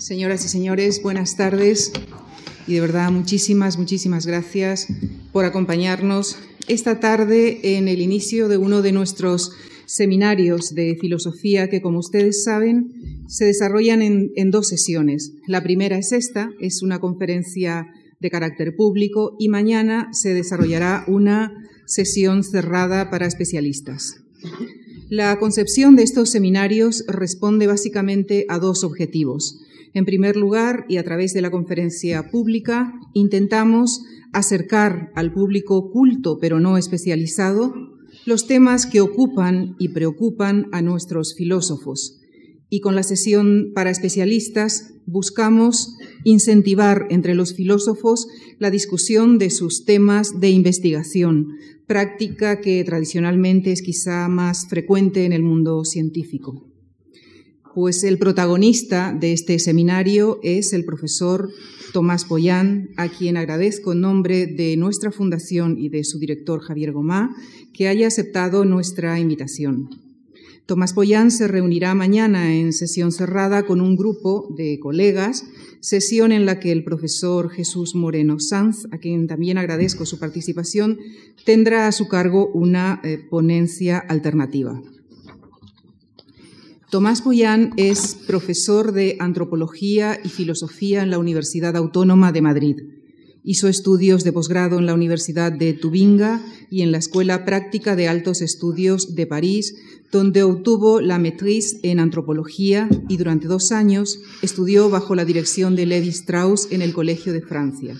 Señoras y señores, buenas tardes y de verdad muchísimas, muchísimas gracias por acompañarnos esta tarde en el inicio de uno de nuestros seminarios de filosofía que, como ustedes saben, se desarrollan en, en, dos sesiones. La primera es esta, es una conferencia de carácter público y mañana se desarrollará una sesión cerrada para especialistas. La concepción de estos seminarios responde básicamente a dos objetivos. En primer lugar, y a través de la conferencia pública, intentamos acercar al público culto pero no especializado los temas que ocupan y preocupan a nuestros filósofos. Y con la sesión para especialistas buscamos incentivar entre los filósofos la discusión de sus temas de investigación, práctica que tradicionalmente es quizá más frecuente en el mundo científico. Pues el protagonista de este seminario es el profesor Tomás Poyán, a quien agradezco en nombre de nuestra fundación y de su director Javier Gomá que haya aceptado nuestra invitación. Tomás Poyán se reunirá mañana en sesión cerrada con un grupo de colegas, sesión en la que el profesor Jesús Moreno Sanz, a quien también agradezco su participación, tendrá a su cargo una eh, ponencia alternativa. Tomás Poyán es profesor de antropología y filosofía en la Universidad Autónoma de Madrid. Hizo estudios de posgrado en la Universidad de Tubinga y en la Escuela Práctica de Altos Estudios de París, donde obtuvo la maîtrise en antropología y durante dos años estudió bajo la dirección de Levi Strauss en el Colegio de Francia.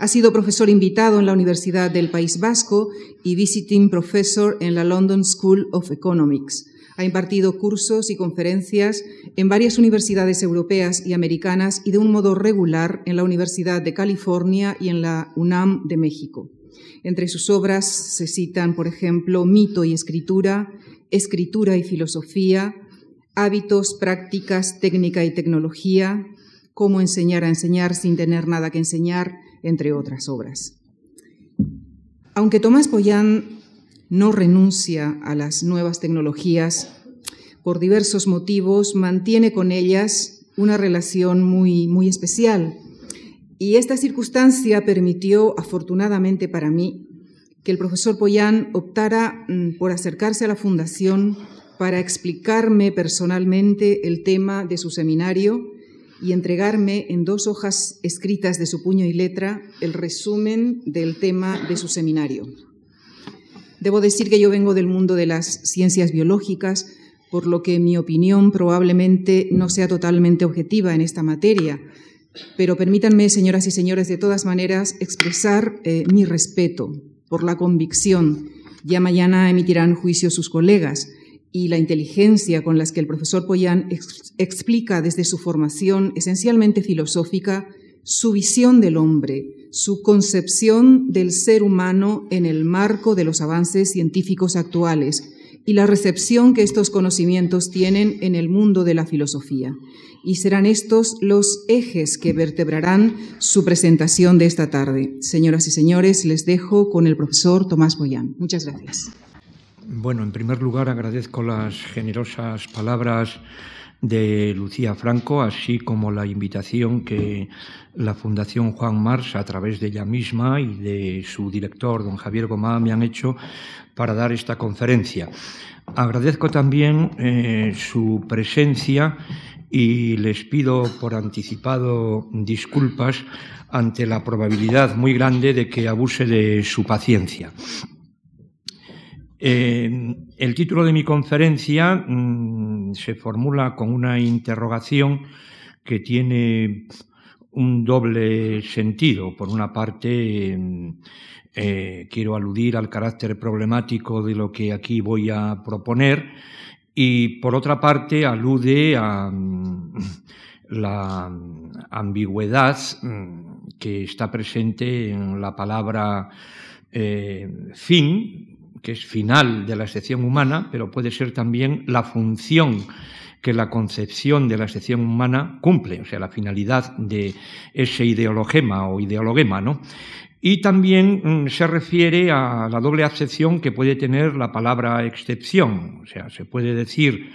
Ha sido profesor invitado en la Universidad del País Vasco y visiting professor en la London School of Economics. Ha impartido cursos y conferencias en varias universidades europeas y americanas y de un modo regular en la Universidad de California y en la UNAM de México. Entre sus obras se citan, por ejemplo, Mito y Escritura, Escritura y Filosofía, Hábitos, Prácticas, Técnica y Tecnología, Cómo enseñar a enseñar sin tener nada que enseñar, entre otras obras. Aunque Tomás Poyán no renuncia a las nuevas tecnologías, por diversos motivos mantiene con ellas una relación muy, muy especial. Y esta circunstancia permitió, afortunadamente para mí, que el profesor Poyán optara mm, por acercarse a la Fundación para explicarme personalmente el tema de su seminario y entregarme en dos hojas escritas de su puño y letra el resumen del tema de su seminario. Debo decir que yo vengo del mundo de las ciencias biológicas, por lo que mi opinión probablemente no sea totalmente objetiva en esta materia, pero permítanme, señoras y señores, de todas maneras expresar eh, mi respeto por la convicción. Ya mañana emitirán juicio sus colegas y la inteligencia con las que el profesor Poyán explica desde su formación esencialmente filosófica su visión del hombre, su concepción del ser humano en el marco de los avances científicos actuales y la recepción que estos conocimientos tienen en el mundo de la filosofía y serán estos los ejes que vertebrarán su presentación de esta tarde. Señoras y señores, les dejo con el profesor Tomás Boyán. Muchas gracias. Bueno, en primer lugar agradezco las generosas palabras de Lucía Franco, así como la invitación que la Fundación Juan Mars, a través de ella misma y de su director, don Javier Gomá, me han hecho para dar esta conferencia. Agradezco también eh, su presencia y les pido por anticipado disculpas ante la probabilidad muy grande de que abuse de su paciencia. Eh, el título de mi conferencia mm, se formula con una interrogación que tiene un doble sentido. Por una parte, eh, quiero aludir al carácter problemático de lo que aquí voy a proponer y por otra parte alude a mm, la ambigüedad mm, que está presente en la palabra eh, fin, que es final de la excepción humana, pero puede ser también la función que la concepción de la excepción humana cumple, o sea, la finalidad de ese ideologema o ideologema, ¿no? Y también mm, se refiere a la doble acepción que puede tener la palabra excepción. O sea, se puede decir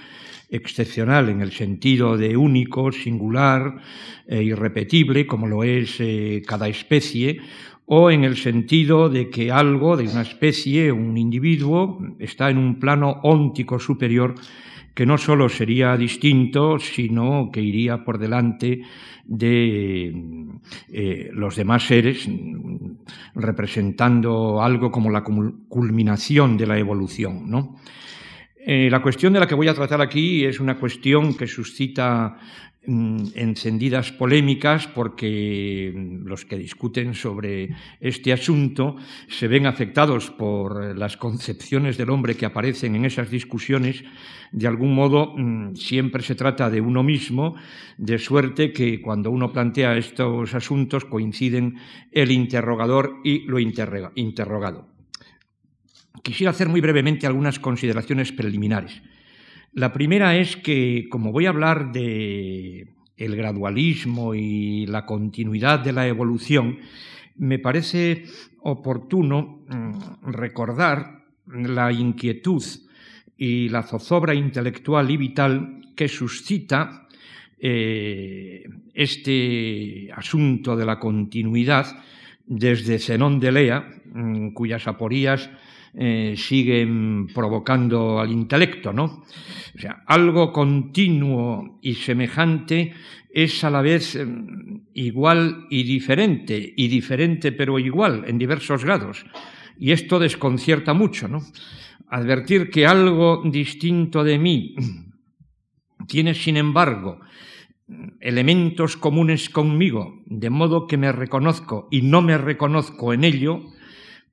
excepcional en el sentido de único, singular e irrepetible, como lo es eh, cada especie, o en el sentido de que algo de una especie, un individuo, está en un plano óntico superior que no solo sería distinto, sino que iría por delante de eh, los demás seres, representando algo como la culminación de la evolución. Eh, la cuestión de la que voy a tratar aquí es una cuestión que suscita encendidas polémicas porque los que discuten sobre este asunto se ven afectados por las concepciones del hombre que aparecen en esas discusiones. De algún modo mm, siempre se trata de uno mismo, de suerte que cuando uno plantea estos asuntos coinciden el interrogador y lo interrogado. Quisiera hacer muy brevemente algunas consideraciones preliminares. La primera es que, como voy a hablar de el gradualismo y la continuidad de la evolución, me parece oportuno mm, recordar la inquietud y la zozobra intelectual y vital que suscita eh, este asunto de la continuidad desde Zenón de Lea, mm, cuyas aporías eh, siguen provocando al intelecto, ¿no? O sea, algo continuo y semejante es a la vez em, igual y diferente, y diferente pero igual en diversos grados. Y esto desconcierta mucho, ¿no? Advertir que algo distinto de mí tiene, sin embargo, elementos comunes conmigo, de modo que me reconozco y no me reconozco en ello,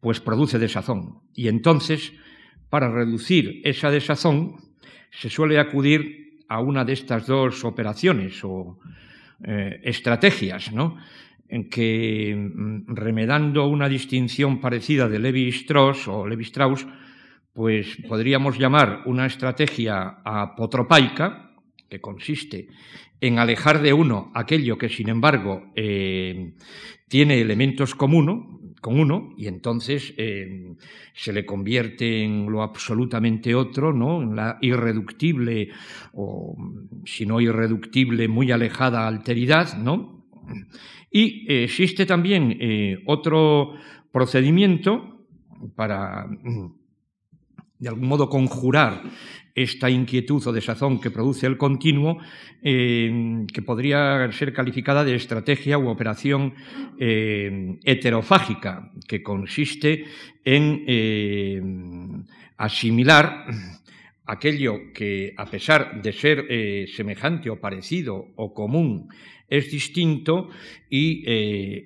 pues produce desazón. Y entonces, para reducir esa desazón, se suele acudir a una de estas dos operaciones o eh, estrategias, ¿no? en que, mm, remedando una distinción parecida de Levi Strauss o Levi Strauss, pues podríamos llamar una estrategia apotropaica, que consiste en alejar de uno aquello que, sin embargo, eh, tiene elementos comunes, con uno y entonces eh, se le convierte en lo absolutamente otro, ¿no? en la irreductible o, si no irreductible, muy alejada alteridad. ¿no? Y existe también eh, otro procedimiento para, de algún modo, conjurar esta inquietud o desazón que produce el continuo, eh, que podría ser calificada de estrategia u operación eh, heterofágica, que consiste en eh, asimilar aquello que, a pesar de ser semejante o parecido o común, es distinto y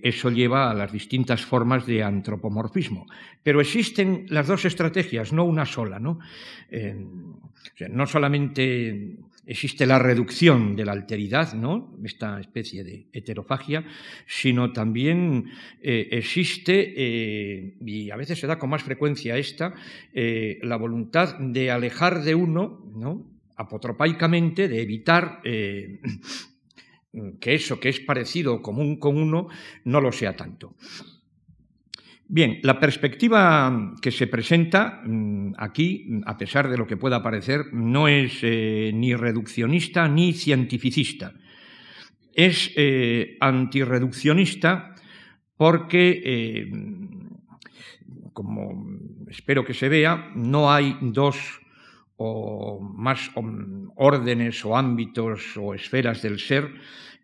eso lleva a las distintas formas de antropomorfismo. Pero existen las dos estrategias, no una sola. ¿no? No solamente existe la reducción de la alteridad, ¿no? esta especie de heterofagia, sino también eh, existe, eh, y a veces se da con más frecuencia esta, eh, la voluntad de alejar de uno, ¿no? apotropaicamente, de evitar que eso que es parecido común con uno no lo sea tanto. Bien, la perspectiva que se presenta mm, aquí, a pesar de lo que pueda parecer, no es eh, ni reduccionista ni cientificista. Es eh, antirreduccionista porque, eh, como espero que se vea, no hay dos o más órdenes o ámbitos o esferas del ser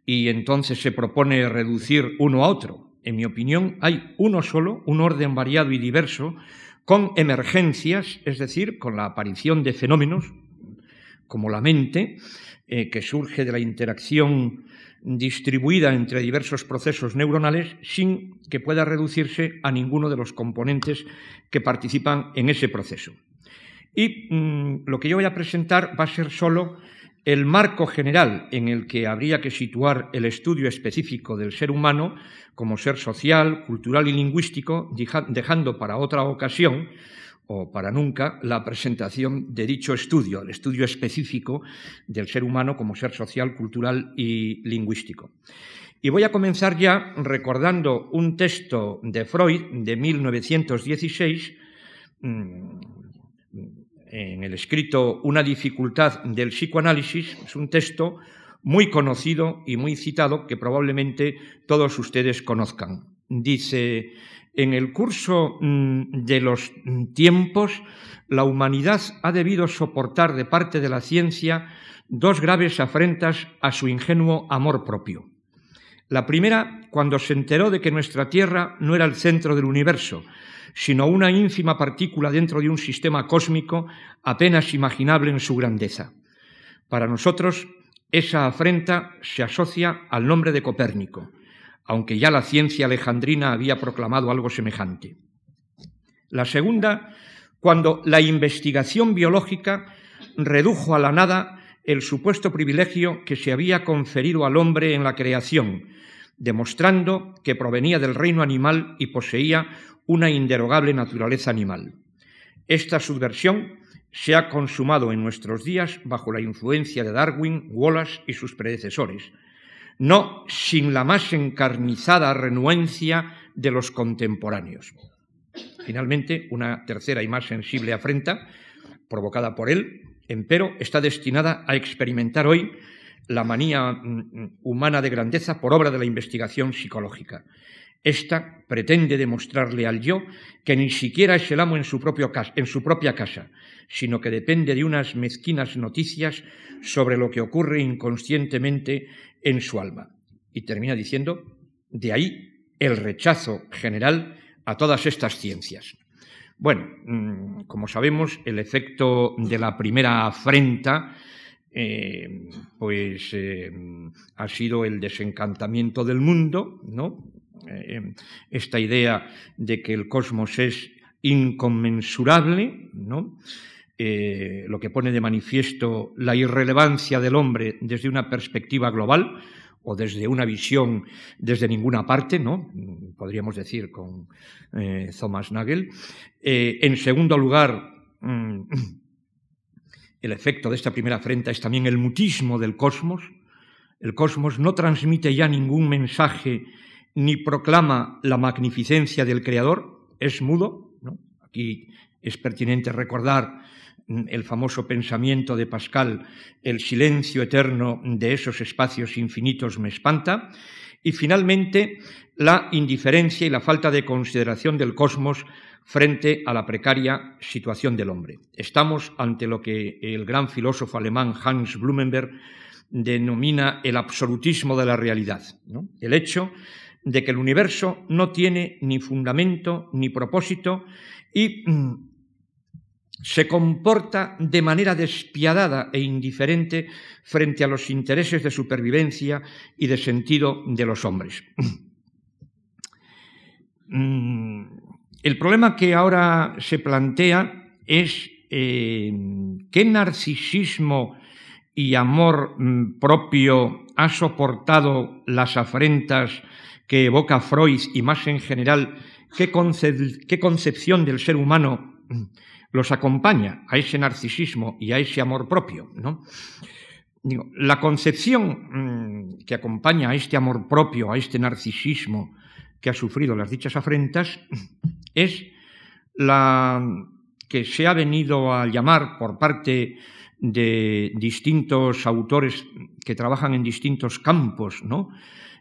y entonces se propone reducir uno a otro en mi opinión, hay uno solo, un orden variado y diverso, con emergencias, es decir, con la aparición de fenómenos como la mente, eh, que surge de la interacción distribuida entre diversos procesos neuronales sin que pueda reducirse a ninguno de los componentes que participan en ese proceso. Y mm, lo que yo voy a presentar va a ser solo el marco general en el que habría que situar el estudio específico del ser humano como ser social, cultural y lingüístico, dejando para otra ocasión o para nunca la presentación de dicho estudio, el estudio específico del ser humano como ser social, cultural y lingüístico. Y voy a comenzar ya recordando un texto de Freud de 1916, en el escrito Una dificultad del psicoanálisis, es un texto muy conocido y muy citado que probablemente todos ustedes conozcan. Dice, en el curso mm, de los tiempos, la humanidad ha debido soportar de parte de la ciencia dos graves afrentas a su ingenuo amor propio. La primera, cuando se enteró de que nuestra Tierra no era el centro del universo, sino una ínfima partícula dentro de un sistema cósmico apenas imaginable en su grandeza. Para nosotros, esa afrenta se asocia al nombre de Copérnico, aunque ya la ciencia alejandrina había proclamado algo semejante. La segunda, cuando la investigación biológica redujo a la nada el supuesto privilegio que se había conferido al hombre en la creación, demostrando que provenía del reino animal y poseía una inderogable naturaleza animal. Esta subversión se ha consumado en nuestros días bajo la influencia de Darwin, Wallace y sus predecesores, no sin la más encarnizada renuencia de los contemporáneos. Finalmente, una tercera y más sensible afrenta, provocada por él, empero, está destinada a experimentar hoy la manía mm, humana de grandeza por obra de la investigación psicológica. Esta pretende demostrarle al yo que ni siquiera es el amo en su, en su propia casa, sino que depende de unas mezquinas noticias sobre lo que ocurre inconscientemente en su alma. Y termina diciendo, de ahí el rechazo general a todas estas ciencias. Bueno, mm, como sabemos, el efecto de la primera afrenta eh, pues eh, ha sido el desencantamiento del mundo, ¿no? Eh, esta idea de que el cosmos es inconmensurable, ¿no? Eh, lo que pone de manifiesto la irrelevancia del hombre desde una perspectiva global o desde una visión desde ninguna parte, ¿no? podríamos decir con eh, Thomas Nagel. en segundo lugar, mm, el efecto de esta primera afrenta es también el mutismo del cosmos. El cosmos no transmite ya ningún mensaje ni proclama la magnificencia del Creador, es mudo. Aquí es pertinente recordar mm, el famoso pensamiento de Pascal, el silencio eterno de esos espacios infinitos me espanta, y finalmente la indiferencia y la falta de consideración del cosmos frente a la precaria situación del hombre. Estamos ante lo que el gran filósofo alemán Hans Blumenberg denomina el absolutismo de la realidad, el hecho de que el universo no tiene ni fundamento ni propósito y mm, se comporta de manera despiadada e indiferente frente a los intereses de supervivencia y de sentido de los hombres. Mm, el problema que ahora se plantea es eh, qué narcisismo y amor mm, propio ha soportado las afrentas que evoca Freud y más en general, qué, concepción del ser humano los acompaña a ese narcisismo y a ese amor propio. ¿no? la concepción mm, que acompaña a este amor propio, a este narcisismo que ha sufrido las dichas afrentas, es la que se ha venido a llamar por parte de distintos autores que trabajan en distintos campos, ¿no?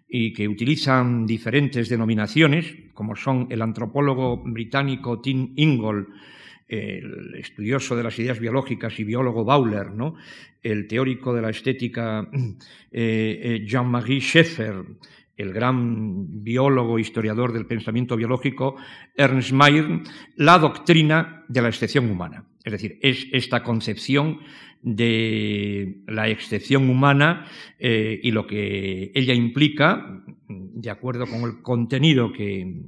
Y que utilizan diferentes denominaciones, como son el antropólogo británico Tim Ingold, el estudioso de las ideas biológicas y biólogo Bauer, ¿no? el teórico de la estética eh, eh, Jean-Marie Schaeffer, el gran biólogo, historiador del pensamiento biológico Ernst Mayr, la doctrina de la excepción humana. Es decir, es esta concepción de la excepción humana eh, y lo que ella implica, de acuerdo con el contenido que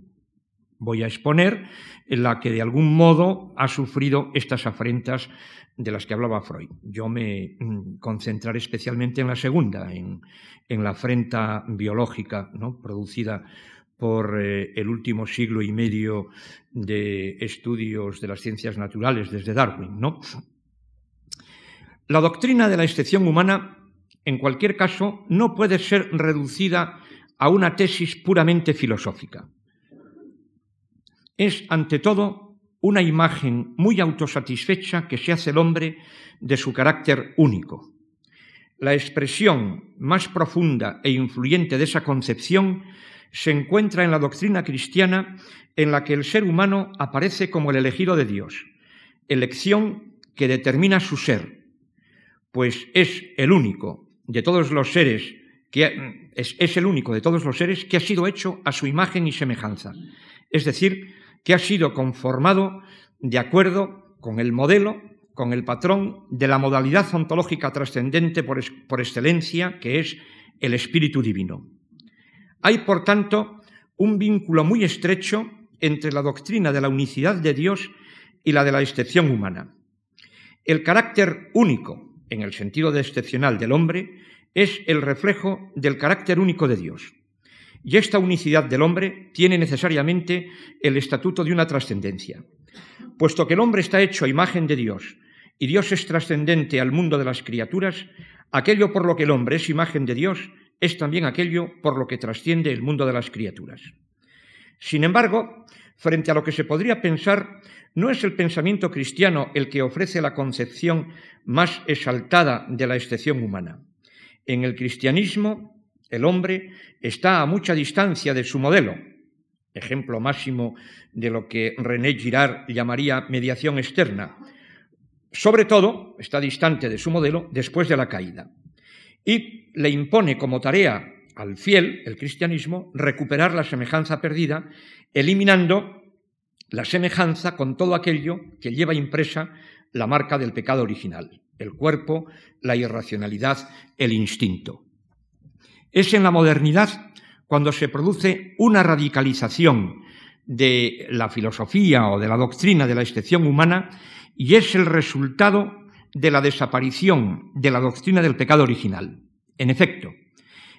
voy a exponer, en la que de algún modo ha sufrido estas afrentas de las que hablaba Freud. Yo me mm, concentraré especialmente en la segunda, en, la afrenta biológica ¿no? producida por eh, el último siglo y medio de estudios de las ciencias naturales desde Darwin. ¿no? La doctrina de la excepción humana, en cualquier caso, no puede ser reducida a una tesis puramente filosófica. Es, ante todo, una imagen muy autosatisfecha que se hace el hombre de su carácter único. La expresión más profunda e influyente de esa concepción se encuentra en la doctrina cristiana en la que el ser humano aparece como el elegido de Dios, elección que determina su ser, pues es el único de todos los seres que es, el único de todos los seres que ha sido hecho a su imagen y semejanza, es decir, que ha sido conformado de acuerdo con el modelo, con el patrón de la modalidad ontológica trascendente por, excelencia, que es el Espíritu Divino. Hay, por tanto, un vínculo muy estrecho entre la doctrina de la unicidad de Dios y la de la excepción humana. El carácter único, en el sentido de excepcional del hombre, es el reflejo del carácter único de Dios. Y esta unicidad del hombre tiene necesariamente el estatuto de una trascendencia. Puesto que el hombre está hecho a imagen de Dios y Dios es trascendente al mundo de las criaturas, aquello por lo que el hombre es imagen de Dios es también aquello por lo que trasciende el mundo de las criaturas. Sin embargo, frente a lo que se podría pensar, no es el pensamiento cristiano el que ofrece la concepción más exaltada de la excepción humana. En el cristianismo, el hombre está a mucha distancia de su modelo, ejemplo máximo de lo que René Girard llamaría mediación externa. Sobre todo, está distante de su modelo después de la caída. Y le impone como tarea al fiel, el cristianismo, recuperar la semejanza perdida, eliminando la semejanza con todo aquello que lleva impresa la marca del pecado original el cuerpo, la irracionalidad, el instinto. Es en la modernidad cuando se produce una radicalización de la filosofía o de la doctrina de la excepción humana y es el resultado de la desaparición de la doctrina del pecado original. En efecto,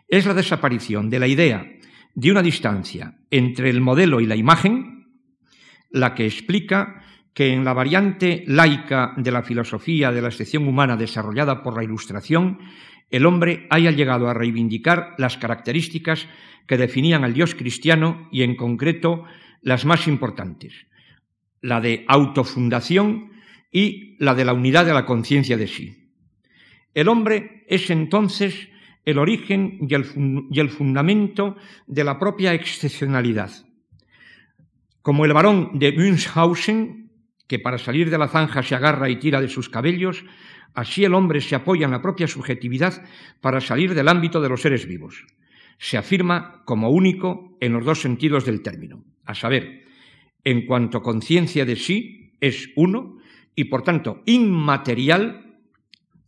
es la desaparición de la idea de una distancia entre el modelo y la imagen la que explica que en la variante laica de la filosofía de la excepción humana desarrollada por la Ilustración, el hombre haya llegado a reivindicar las características que definían al Dios cristiano y en concreto las más importantes, la de autofundación y la de la unidad de la conciencia de sí. El hombre es entonces el origen y el, fundamento de la propia excepcionalidad. Como el varón de Münchhausen que para salir de la zanja se agarra y tira de sus cabellos, así el hombre se apoya en la propia subjetividad para salir del ámbito de los seres vivos. Se afirma como único en los dos sentidos del término, a saber, en cuanto conciencia de sí es uno y por tanto inmaterial,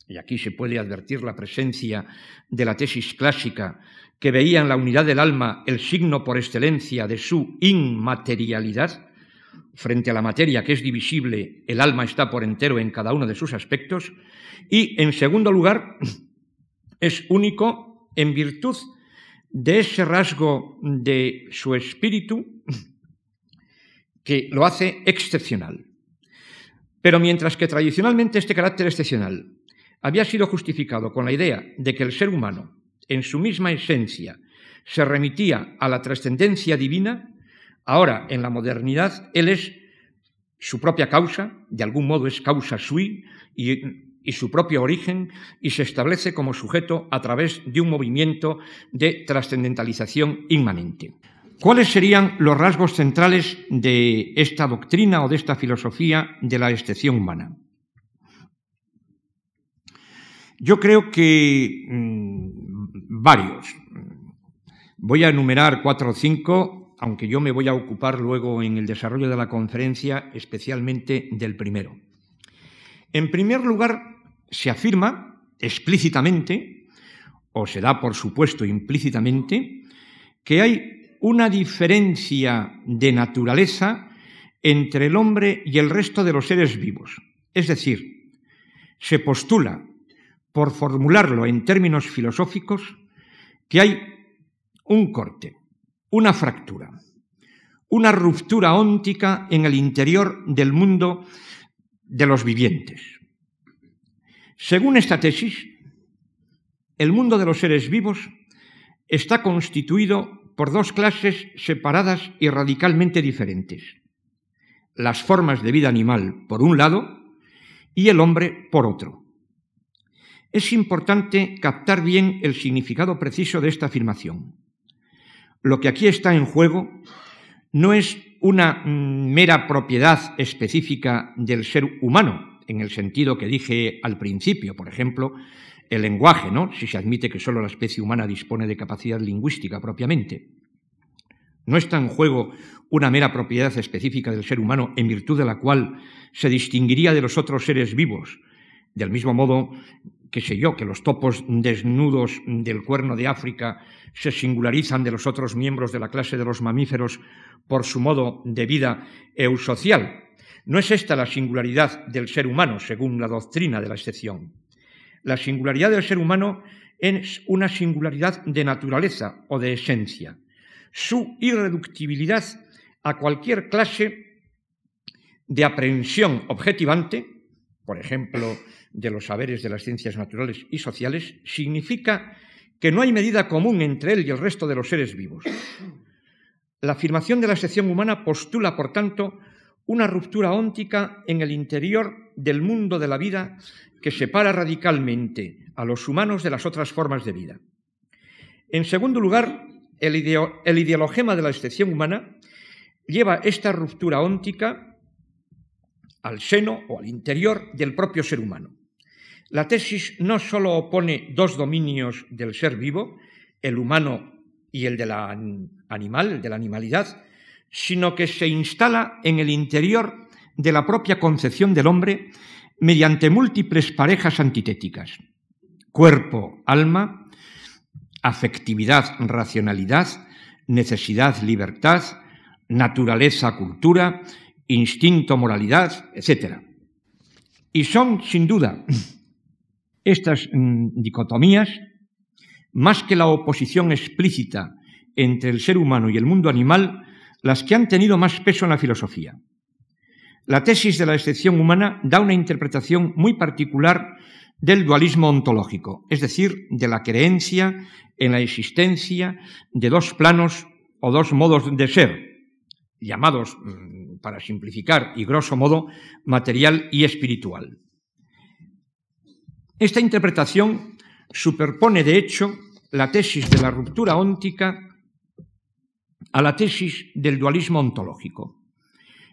y aquí se puede advertir la presencia de la tesis clásica que veía en la unidad del alma el signo por excelencia de su inmaterialidad, frente a la materia que es divisible, el alma está por entero en cada uno de sus aspectos. Y, en segundo lugar, es único en virtud de ese rasgo de su espíritu que lo hace excepcional. Pero mientras que tradicionalmente este carácter excepcional había sido justificado con la idea de que el ser humano, en su misma esencia, se remitía a la trascendencia divina, Ahora, en la modernidad, él es su propia causa, de algún modo es causa sui y, su propio origen, y se establece como sujeto a través de un movimiento de trascendentalización inmanente. ¿Cuáles serían los rasgos centrales de esta doctrina o de esta filosofía de la excepción humana? Yo creo que mm, varios. Voy a enumerar cuatro o cinco aunque yo me voy a ocupar luego en el desarrollo de la conferencia especialmente del primero. En primer lugar, se afirma explícitamente, o se da por supuesto implícitamente, que hay una diferencia de naturaleza entre el hombre y el resto de los seres vivos. Es decir, se postula, por formularlo en términos filosóficos, que hay un corte una fractura, una ruptura óntica en el interior del mundo de los vivientes. Según esta tesis, el mundo de los seres vivos está constituido por dos clases separadas y radicalmente diferentes. las formas de vida animal por un lado y el hombre por otro. Es importante captar bien el significado preciso de esta afirmación. Lo que aquí está en juego no es una mm, mera propiedad específica del ser humano, en el sentido que dije al principio, por ejemplo, el lenguaje, ¿no? Si se admite que solo la especie humana dispone de capacidad lingüística propiamente. No está en juego una mera propiedad específica del ser humano en virtud de la cual se distinguiría de los otros seres vivos, del mismo modo que sé yo, que los topos desnudos del cuerno de África se singularizan de los otros miembros de la clase de los mamíferos por su modo de vida eusocial. No es esta la singularidad del ser humano, según la doctrina de la excepción. La singularidad del ser humano es una singularidad de naturaleza o de esencia. Su irreductibilidad a cualquier clase de aprehensión objetivante, por ejemplo, de los saberes de las ciencias naturales y sociales, significa que no hay medida común entre él y el resto de los seres vivos. La afirmación de la sección humana postula, por tanto, una ruptura óntica en el interior del mundo de la vida que separa radicalmente a los humanos de las otras formas de vida. En segundo lugar, el, ideologema de la excepción humana lleva esta ruptura óntica al seno o al interior del propio ser humano. La tesis no sólo opone dos dominios del ser vivo, el humano y el de la animal, de la animalidad, sino que se instala en el interior de la propia concepción del hombre mediante múltiples parejas antitéticas. Cuerpo, alma, afectividad, racionalidad, necesidad, libertad, naturaleza, cultura, instinto, moralidad, etc. Y son, sin duda, estas mm, dicotomías, más que la oposición explícita entre el ser humano y el mundo animal, las que han tenido más peso en la filosofía. La tesis de la excepción humana da una interpretación muy particular del dualismo ontológico, es decir, de la creencia en la existencia de dos planos o dos modos de ser, llamados, mm, para simplificar y grosso modo, material y espiritual. Esta interpretación superpone, de hecho, la tesis de la ruptura óntica a la tesis del dualismo ontológico.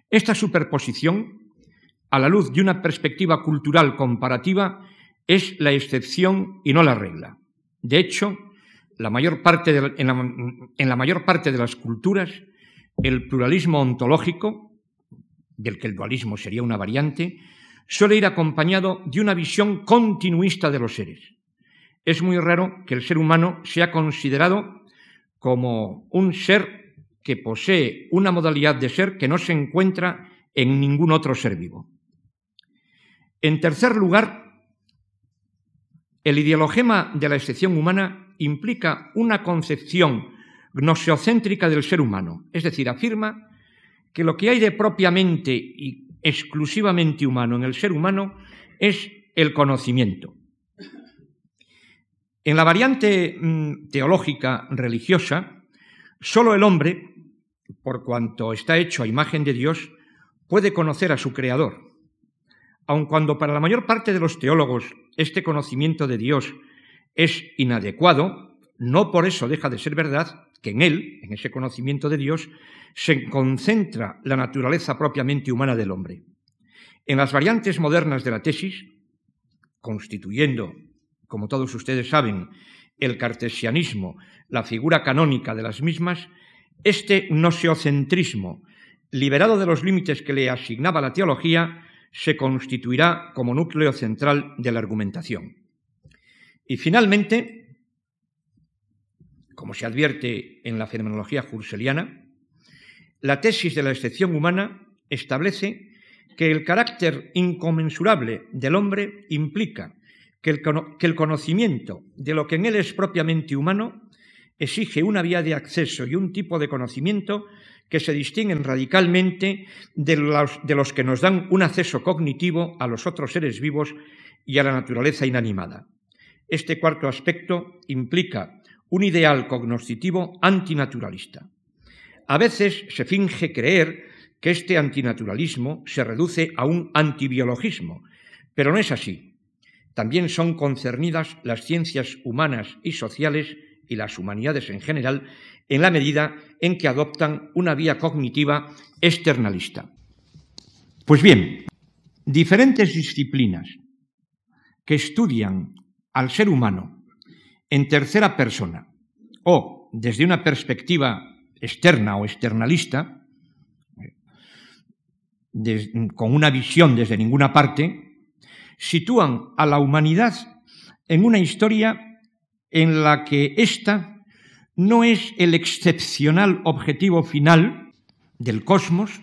Esta superposición, a la luz de una perspectiva cultural comparativa, es la excepción y no la regla. De hecho, la mayor parte la, en la mayor parte de las culturas, el pluralismo ontológico, del que el dualismo sería una variante, suele ir acompañado de una visión continuista de los seres. Es muy raro que el ser humano sea considerado como un ser que posee una modalidad de ser que no se encuentra en ningún otro ser vivo. En tercer lugar, el ideologema de la excepción humana implica una concepción gnoseocéntrica del ser humano, es decir, afirma que lo que hay de propiamente y exclusivamente humano en el ser humano es el conocimiento. En la variante mm, teológica religiosa, solo el hombre, por cuanto está hecho a imagen de Dios, puede conocer a su Creador. Aun cuando para la mayor parte de los teólogos este conocimiento de Dios es inadecuado, no por eso deja de ser verdad que en él, en ese conocimiento de Dios, se concentra la naturaleza propiamente humana del hombre. En las variantes modernas de la tesis, constituyendo, como todos ustedes saben, el cartesianismo, la figura canónica de las mismas, este noseocentrismo, liberado de los límites que le asignaba la teología, se constituirá como núcleo central de la argumentación. Y finalmente, como se advierte en la fenomenología hurseliana, la tesis de la excepción humana establece que el carácter inconmensurable del hombre implica que el, conocimiento de lo que en él es propiamente humano exige una vía de acceso y un tipo de conocimiento que se distinguen radicalmente de los, de los, que nos dan un acceso cognitivo a los otros seres vivos y a la naturaleza inanimada. Este cuarto aspecto implica un ideal cognoscitivo antinaturalista. A veces se finge creer que este antinaturalismo se reduce a un antibiologismo, pero no es así. También son concernidas las ciencias humanas y sociales y las humanidades en general en la medida en que adoptan una vía cognitiva externalista. Pues bien, diferentes disciplinas que estudian al ser humano en tercera persona o desde una perspectiva externa o externalista, con una visión desde ninguna parte, sitúan a la humanidad en una historia en la que ésta no es el excepcional objetivo final del cosmos,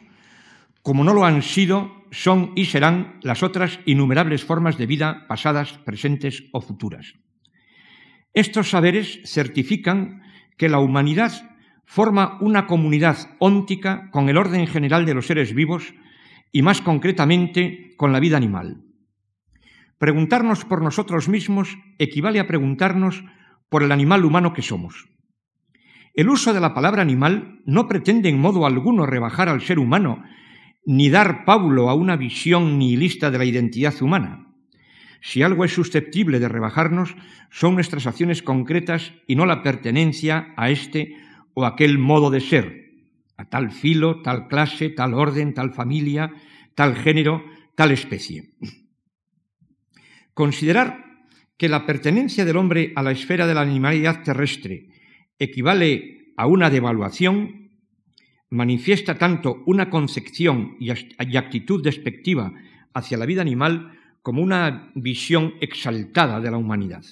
como no lo han sido, son y serán las otras innumerables formas de vida pasadas, presentes o futuras. Estos saberes certifican que la humanidad forma una comunidad óntica con el orden general de los seres vivos y más concretamente con la vida animal. Preguntarnos por nosotros mismos equivale a preguntarnos por el animal humano que somos. El uso de la palabra animal no pretende en modo alguno rebajar al ser humano, ni dar pábulo a una visión nihilista de la identidad humana. Si algo es susceptible de rebajarnos, son nuestras acciones concretas y no la pertenencia a este o aquel modo de ser, a tal filo, tal clase, tal orden, tal familia, tal género, tal especie. Considerar que la pertenencia del hombre a la esfera de la animalidad terrestre equivale a una devaluación, manifiesta tanto una concepción y actitud despectiva hacia la vida animal como una visión exaltada de la humanidad.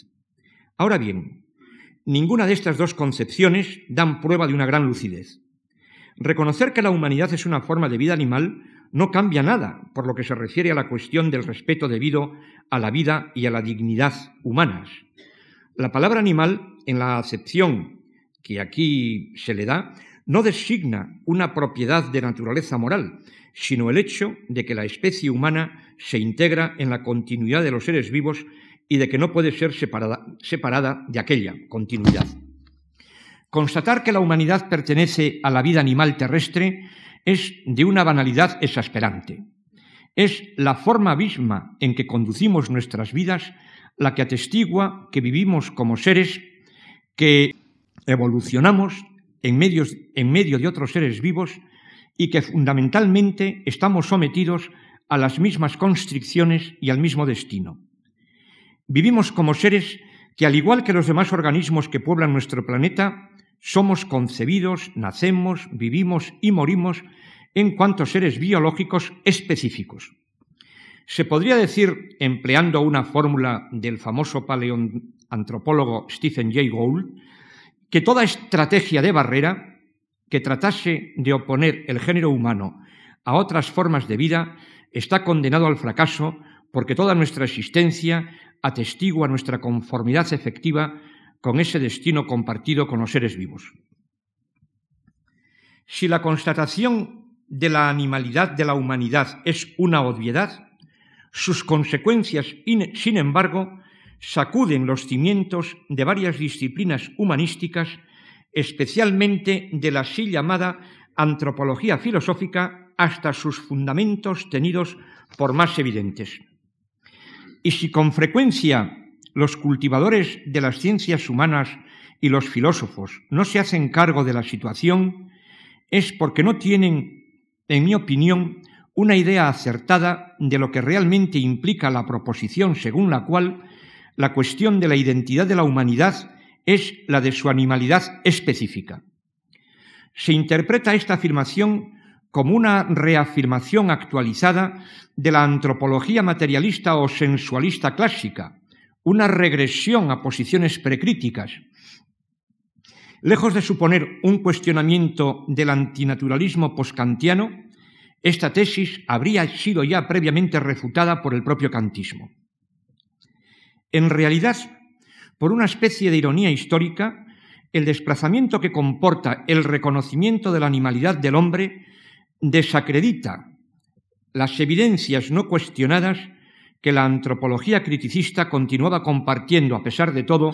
Ahora bien, Ninguna de estas dos concepciones dan prueba de una gran lucidez. Reconocer que la humanidad es una forma de vida animal no cambia nada por lo que se refiere a la cuestión del respeto debido a la vida y a la dignidad humanas. La palabra animal, en la acepción que aquí se le da, no designa una propiedad de naturaleza moral, sino el hecho de que la especie humana se integra en la continuidad de los seres vivos y de que no puede ser separada, de aquella continuidad. Constatar que la humanidad pertenece a la vida animal terrestre es de una banalidad exasperante. Es la forma misma en que conducimos nuestras vidas la que atestigua que vivimos como seres que evolucionamos en medio de otros seres vivos y que fundamentalmente estamos sometidos a las mismas constricciones y al mismo destino. Vivimos como seres que, al igual que los demás organismos que pueblan nuestro planeta, somos concebidos, nacemos, vivimos y morimos en cuanto seres biológicos específicos. Se podría decir, empleando una fórmula del famoso paleoantropólogo Stephen Jay Gould, que toda estrategia de barrera que tratase de oponer el género humano a otras formas de vida está condenado al fracaso porque toda nuestra existencia atestigua nuestra conformidad efectiva con ese destino compartido con los seres vivos. Si la constatación de la animalidad de la humanidad es una obviedad, sus consecuencias, sin embargo, sacuden los cimientos de varias disciplinas humanísticas, especialmente de la así llamada antropología filosófica hasta sus fundamentos tenidos por más evidentes. Y si con frecuencia los cultivadores de las ciencias humanas y los filósofos no se hacen cargo de la situación, es porque no tienen, en mi opinión, una idea acertada de lo que realmente implica la proposición según la cual la cuestión de la identidad de la humanidad es la de su animalidad específica. Se interpreta esta afirmación como una reafirmación actualizada de la antropología materialista o sensualista clásica, una regresión a posiciones precríticas. Lejos de suponer un cuestionamiento del antinaturalismo poskantiano, esta tesis habría sido ya previamente refutada por el propio kantismo. En realidad, por una especie de ironía histórica, el desplazamiento que comporta el reconocimiento de la animalidad del hombre desacredita las evidencias no cuestionadas que la antropología criticista continuaba compartiendo, a pesar de todo,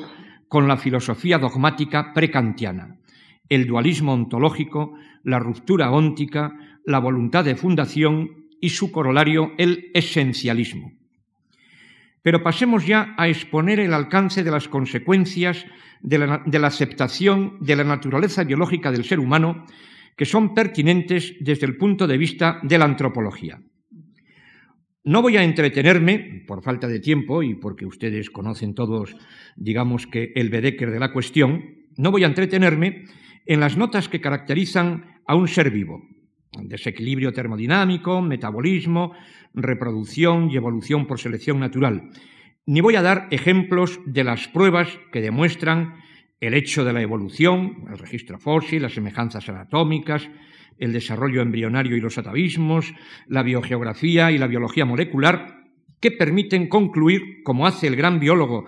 con la filosofía dogmática precantiana. el dualismo ontológico, la ruptura óntica, la voluntad de fundación y su corolario, el esencialismo. Pero pasemos ya a exponer el alcance de las consecuencias de la, aceptación de la naturaleza biológica del ser humano que son pertinentes desde el punto de vista de la antropología. No voy a entretenerme, por falta de tiempo y porque ustedes conocen todos, digamos que el bedecker de la cuestión, no voy a entretenerme en las notas que caracterizan a un ser vivo. Desequilibrio termodinámico, metabolismo, reproducción y evolución por selección natural. Ni voy a dar ejemplos de las pruebas que demuestran el hecho de la evolución, el registro fósil, las semejanzas anatómicas, el desarrollo embrionario y los atavismos, la biogeografía y la biología molecular, que permiten concluir, como hace el gran biólogo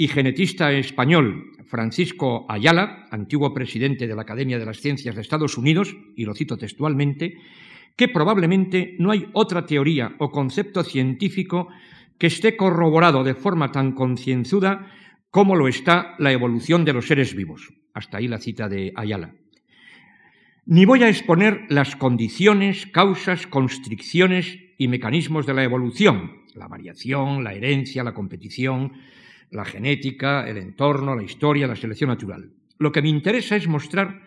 y genetista español Francisco Ayala, antiguo presidente de la Academia de las Ciencias de Estados Unidos, y lo cito textualmente, que probablemente no hay otra teoría o concepto científico que esté corroborado de forma tan concienzuda como lo está la evolución de los seres vivos. Hasta ahí la cita de Ayala. Ni voy a exponer las condiciones, causas, constricciones y mecanismos de la evolución, la variación, la herencia, la competición, la genética, el entorno, la historia, la selección natural. Lo que me interesa es mostrar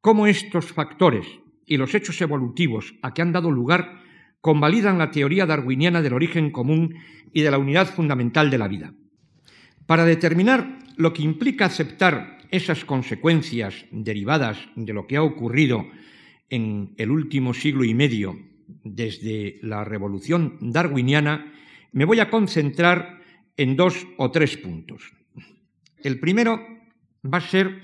cómo estos factores y los hechos evolutivos a que han dado lugar convalidan la teoría darwiniana del origen común y de la unidad fundamental de la vida. Para determinar lo que implica aceptar esas consecuencias derivadas de lo que ha ocurrido en el último siglo y medio desde la revolución darwiniana, me voy a concentrar en dos o tres puntos. El primero va a ser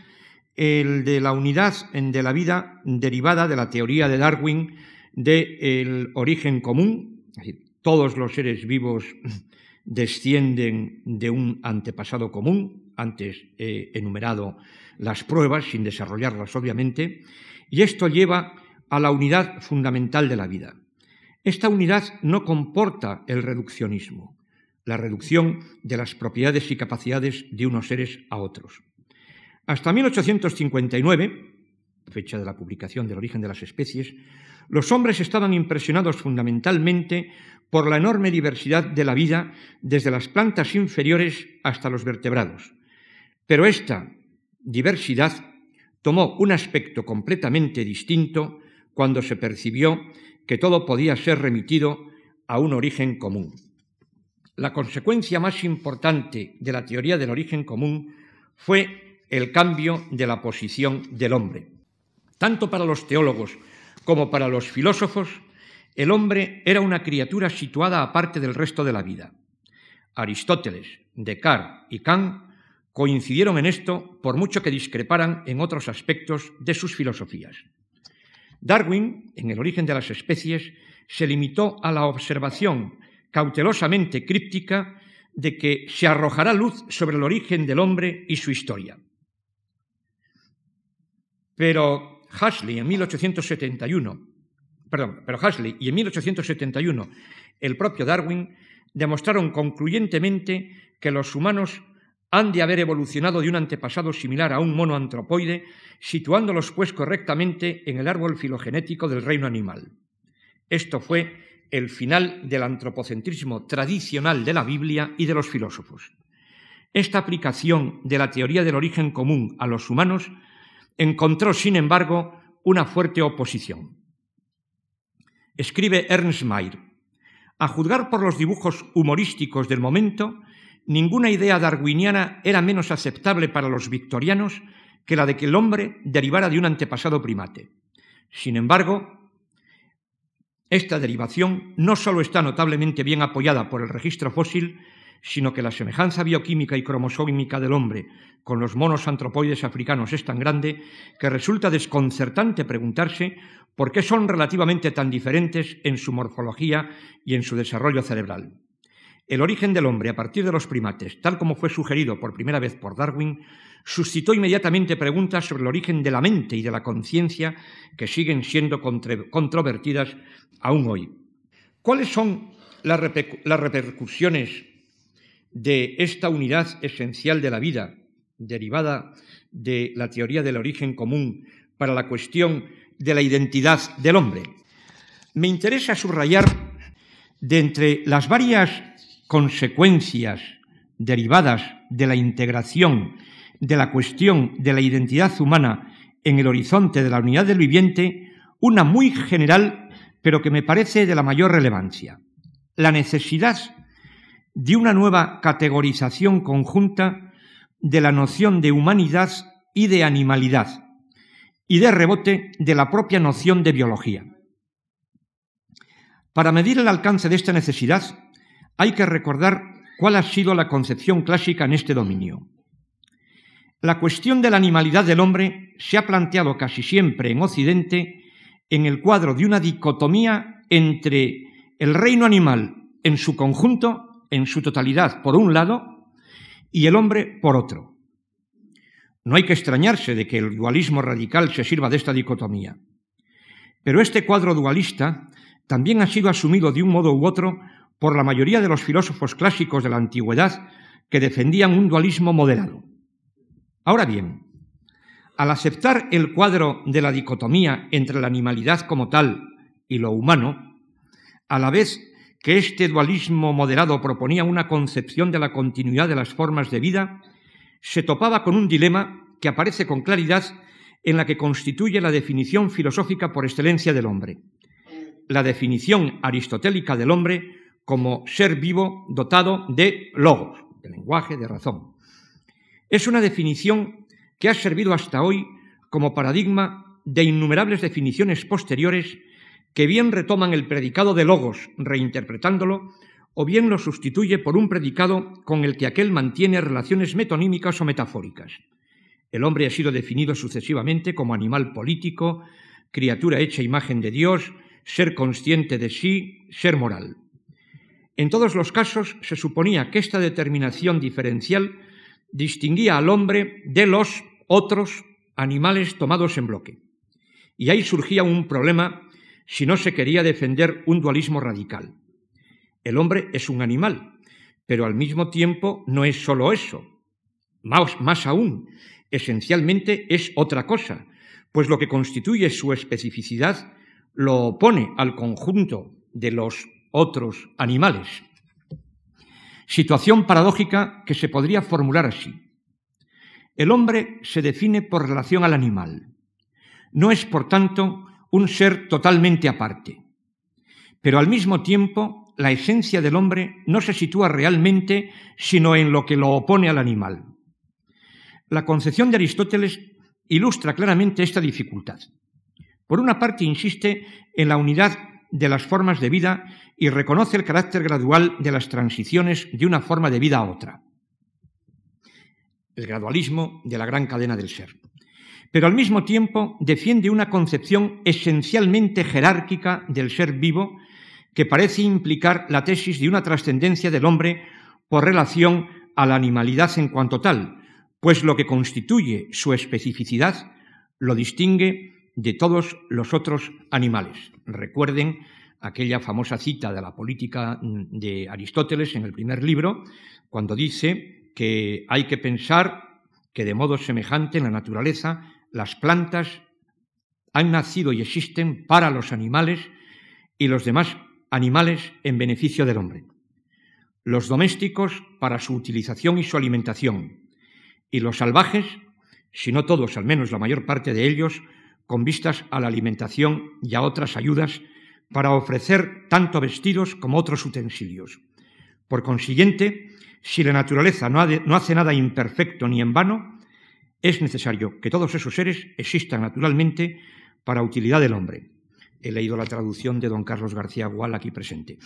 el de la unidad de la vida derivada de la teoría de Darwin del origen común, es decir, todos los seres vivos descienden de un antepasado común, antes he enumerado las pruebas, sin desarrollarlas obviamente, y esto lleva a la unidad fundamental de la vida. Esta unidad no comporta el reduccionismo, la reducción de las propiedades y capacidades de unos seres a otros. Hasta 1859, fecha de la publicación del origen de las especies, los hombres estaban impresionados fundamentalmente por la enorme diversidad de la vida desde las plantas inferiores hasta los vertebrados. Pero esta diversidad tomó un aspecto completamente distinto cuando se percibió que todo podía ser remitido a un origen común. La consecuencia más importante de la teoría del origen común fue el cambio de la posición del hombre. Tanto para los teólogos como para los filósofos, el hombre era una criatura situada aparte del resto de la vida. Aristóteles, Descartes y Kant coincidieron en esto por mucho que discreparan en otros aspectos de sus filosofías. Darwin, en el origen de las especies, se limitó a la observación cautelosamente críptica de que se arrojará luz sobre el origen del hombre y su historia. Pero Huxley en 1871, perdón, pero Huxley y en 1871 el propio Darwin demostraron concluyentemente que los humanos han de haber evolucionado de un antepasado similar a un mono antropoide, situándolos pues correctamente en el árbol filogenético del reino animal. Esto fue el final del antropocentrismo tradicional de la Biblia y de los filósofos. Esta aplicación de la teoría del origen común a los humanos encontró, sin embargo, una fuerte oposición. Escribe Ernst Mayr, a juzgar por los dibujos humorísticos del momento, ninguna idea darwiniana era menos aceptable para los victorianos que la de que el hombre derivara de un antepasado primate. Sin embargo, esta derivación no solo está notablemente bien apoyada por el registro fósil, sino que la semejanza bioquímica y cromosómica del hombre con los monos antropoides africanos es tan grande que resulta desconcertante preguntarse por qué son relativamente tan diferentes en su morfología y en su desarrollo cerebral. El origen del hombre a partir de los primates, tal como fue sugerido por primera vez por Darwin, suscitó inmediatamente preguntas sobre el origen de la mente y de la conciencia que siguen siendo controvertidas aún hoy. ¿Cuáles son las, repercusiones de esta unidad esencial de la vida derivada de la teoría del origen común para la cuestión de la identidad del hombre. Me interesa subrayar de entre las varias consecuencias derivadas de la integración de la cuestión de la identidad humana en el horizonte de la unidad del viviente, una muy general, pero que me parece de la mayor relevancia. La necesidad de una nueva categorización conjunta de la noción de humanidad y de animalidad, y de rebote de la propia noción de biología. Para medir el alcance de esta necesidad, hay que recordar cuál ha sido la concepción clásica en este dominio. La cuestión de la animalidad del hombre se ha planteado casi siempre en Occidente en el cuadro de una dicotomía entre el reino animal en su conjunto, en su totalidad, por un lado, y el hombre por otro. No hay que extrañarse de que el dualismo radical se sirva de esta dicotomía. Pero este cuadro dualista también ha sido asumido de un modo u otro por la mayoría de los filósofos clásicos de la antigüedad que defendían un dualismo moderado. Ahora bien, al aceptar el cuadro de la dicotomía entre la animalidad como tal y lo humano, a la vez que este dualismo moderado proponía una concepción de la continuidad de las formas de vida, se topaba con un dilema que aparece con claridad en la que constituye la definición filosófica por excelencia del hombre. La definición aristotélica del hombre como ser vivo dotado de logos, de lenguaje, de razón. Es una definición que ha servido hasta hoy como paradigma de innumerables definiciones posteriores que bien retoman el predicado de logos, reinterpretándolo, o bien lo sustituye por un predicado con el que aquel mantiene relaciones metonímicas o metafóricas. El hombre ha sido definido sucesivamente como animal político, criatura hecha imagen de Dios, ser consciente de sí, ser moral. En todos los casos se suponía que esta determinación diferencial distinguía al hombre de los otros animales tomados en bloque. Y ahí surgía un problema si no se quería defender un dualismo radical. El hombre es un animal, pero al mismo tiempo no es solo eso. Más, más aún, esencialmente es otra cosa, pues lo que constituye su especificidad lo opone al conjunto de los otros animales. Situación paradójica que se podría formular así. El hombre se define por relación al animal. No es, por tanto, un ser totalmente aparte. Pero al mismo tiempo, la esencia del hombre no se sitúa realmente sino en lo que lo opone al animal. La concepción de Aristóteles ilustra claramente esta dificultad. Por una parte, insiste en la unidad de las formas de vida y reconoce el carácter gradual de las transiciones de una forma de vida a otra. El gradualismo de la gran cadena del ser pero al mismo tiempo defiende una concepción esencialmente jerárquica del ser vivo que parece implicar la tesis de una trascendencia del hombre por relación a la animalidad en cuanto tal, pues lo que constituye su especificidad lo distingue de todos los otros animales. Recuerden aquella famosa cita de la política de Aristóteles en el primer libro, cuando dice que hay que pensar que de modo semejante en la naturaleza las plantas han nacido y existen para los animales y los demás animales en beneficio del hombre. Los domésticos para su utilización y su alimentación, y los salvajes, si no todos, al menos la mayor parte de ellos, con vistas a la alimentación y a otras ayudas para ofrecer tanto vestidos como otros utensilios. Por consiguiente, si la naturaleza no, hace nada imperfecto ni en vano, es necesario que todos esos seres existan naturalmente para utilidad del hombre. He leído la traducción de don Carlos García Gual aquí presente.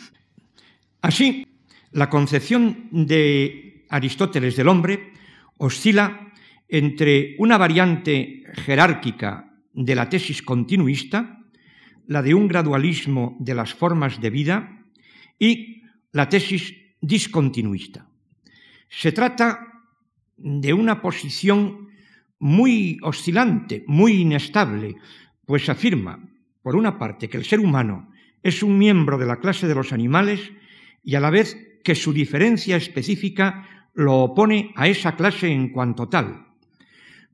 Así, la concepción de Aristóteles del hombre oscila entre una variante jerárquica de la tesis continuista, la de un gradualismo de las formas de vida, y la tesis discontinuista. Se trata de una posición muy oscilante, muy inestable, pues afirma, por una parte, que el ser humano es un miembro de la clase de los animales y a la vez que su diferencia específica lo opone a esa clase en cuanto tal.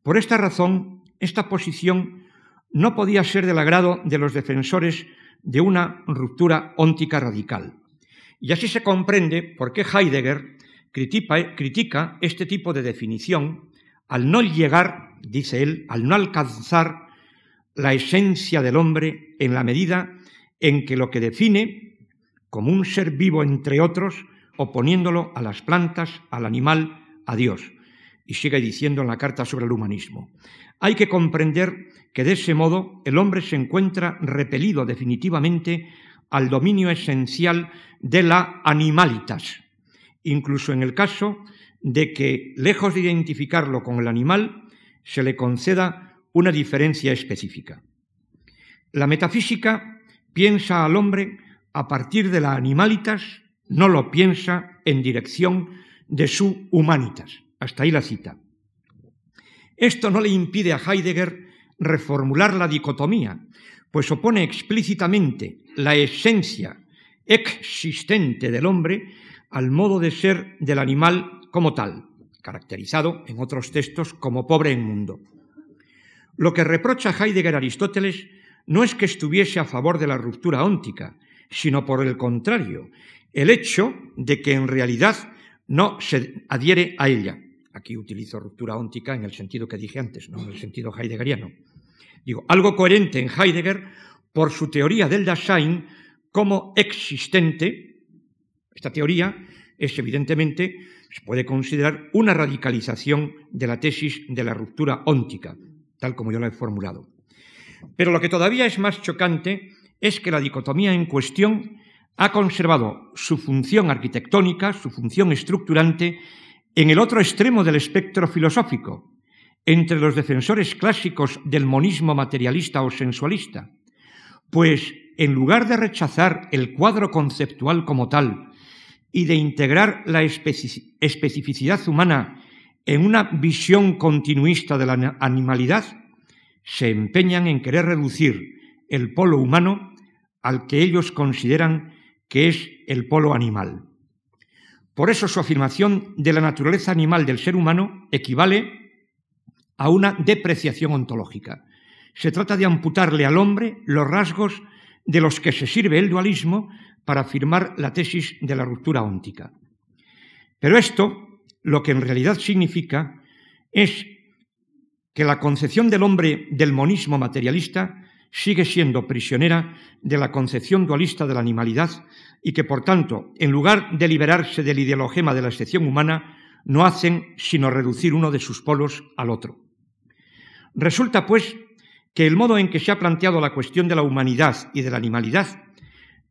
Por esta razón, esta posición no podía ser del agrado de los defensores de una ruptura óntica radical. Y así se comprende por qué Heidegger critica, este tipo de definición al no llegar, dice él, al no alcanzar la esencia del hombre en la medida en que lo que define como un ser vivo entre otros, oponiéndolo a las plantas, al animal, a Dios. Y sigue diciendo en la carta sobre el humanismo. Hay que comprender que de ese modo el hombre se encuentra repelido definitivamente al dominio esencial de la animalitas, incluso en el caso de que, lejos de identificarlo con el animal, se le conceda una diferencia específica. La metafísica piensa al hombre a partir de la animalitas, no lo piensa en dirección de su humanitas. Hasta ahí la cita. Esto no le impide a Heidegger reformular la dicotomía, pues opone explícitamente la esencia existente del hombre al modo de ser del animal como tal, caracterizado en otros textos como pobre en mundo. Lo que reprocha Heidegger a Aristóteles no es que estuviese a favor de la ruptura óntica, sino por el contrario, el hecho de que en realidad no se adhiere a ella. Aquí utilizo ruptura óntica en el sentido que dije antes, no en el sentido heideggeriano. Digo, algo coherente en Heidegger por su teoría del Dasein como existente. Esta teoría es evidentemente, se puede considerar una radicalización de la tesis de la ruptura óntica, tal como yo la he formulado. Pero lo que todavía es más chocante es que la dicotomía en cuestión ha conservado su función arquitectónica, su función estructurante, en el otro extremo del espectro filosófico, entre los defensores clásicos del monismo materialista o sensualista, pues en lugar de rechazar el cuadro conceptual como tal y de integrar la especificidad humana en una visión continuista de la animalidad, se empeñan en querer reducir el polo humano al que ellos consideran que es el polo animal. Por eso su afirmación de la naturaleza animal del ser humano equivale a una depreciación ontológica. Se trata de amputarle al hombre los rasgos de los que se sirve el dualismo para afirmar la tesis de la ruptura óntica. Pero esto lo que en realidad significa es que la concepción del hombre del monismo materialista sigue siendo prisionera de la concepción dualista de la animalidad y que, por tanto, en lugar de liberarse del ideologema de la excepción humana, no hacen sino reducir uno de sus polos al otro. Resulta, pues, que el modo en que se ha planteado la cuestión de la humanidad y de la animalidad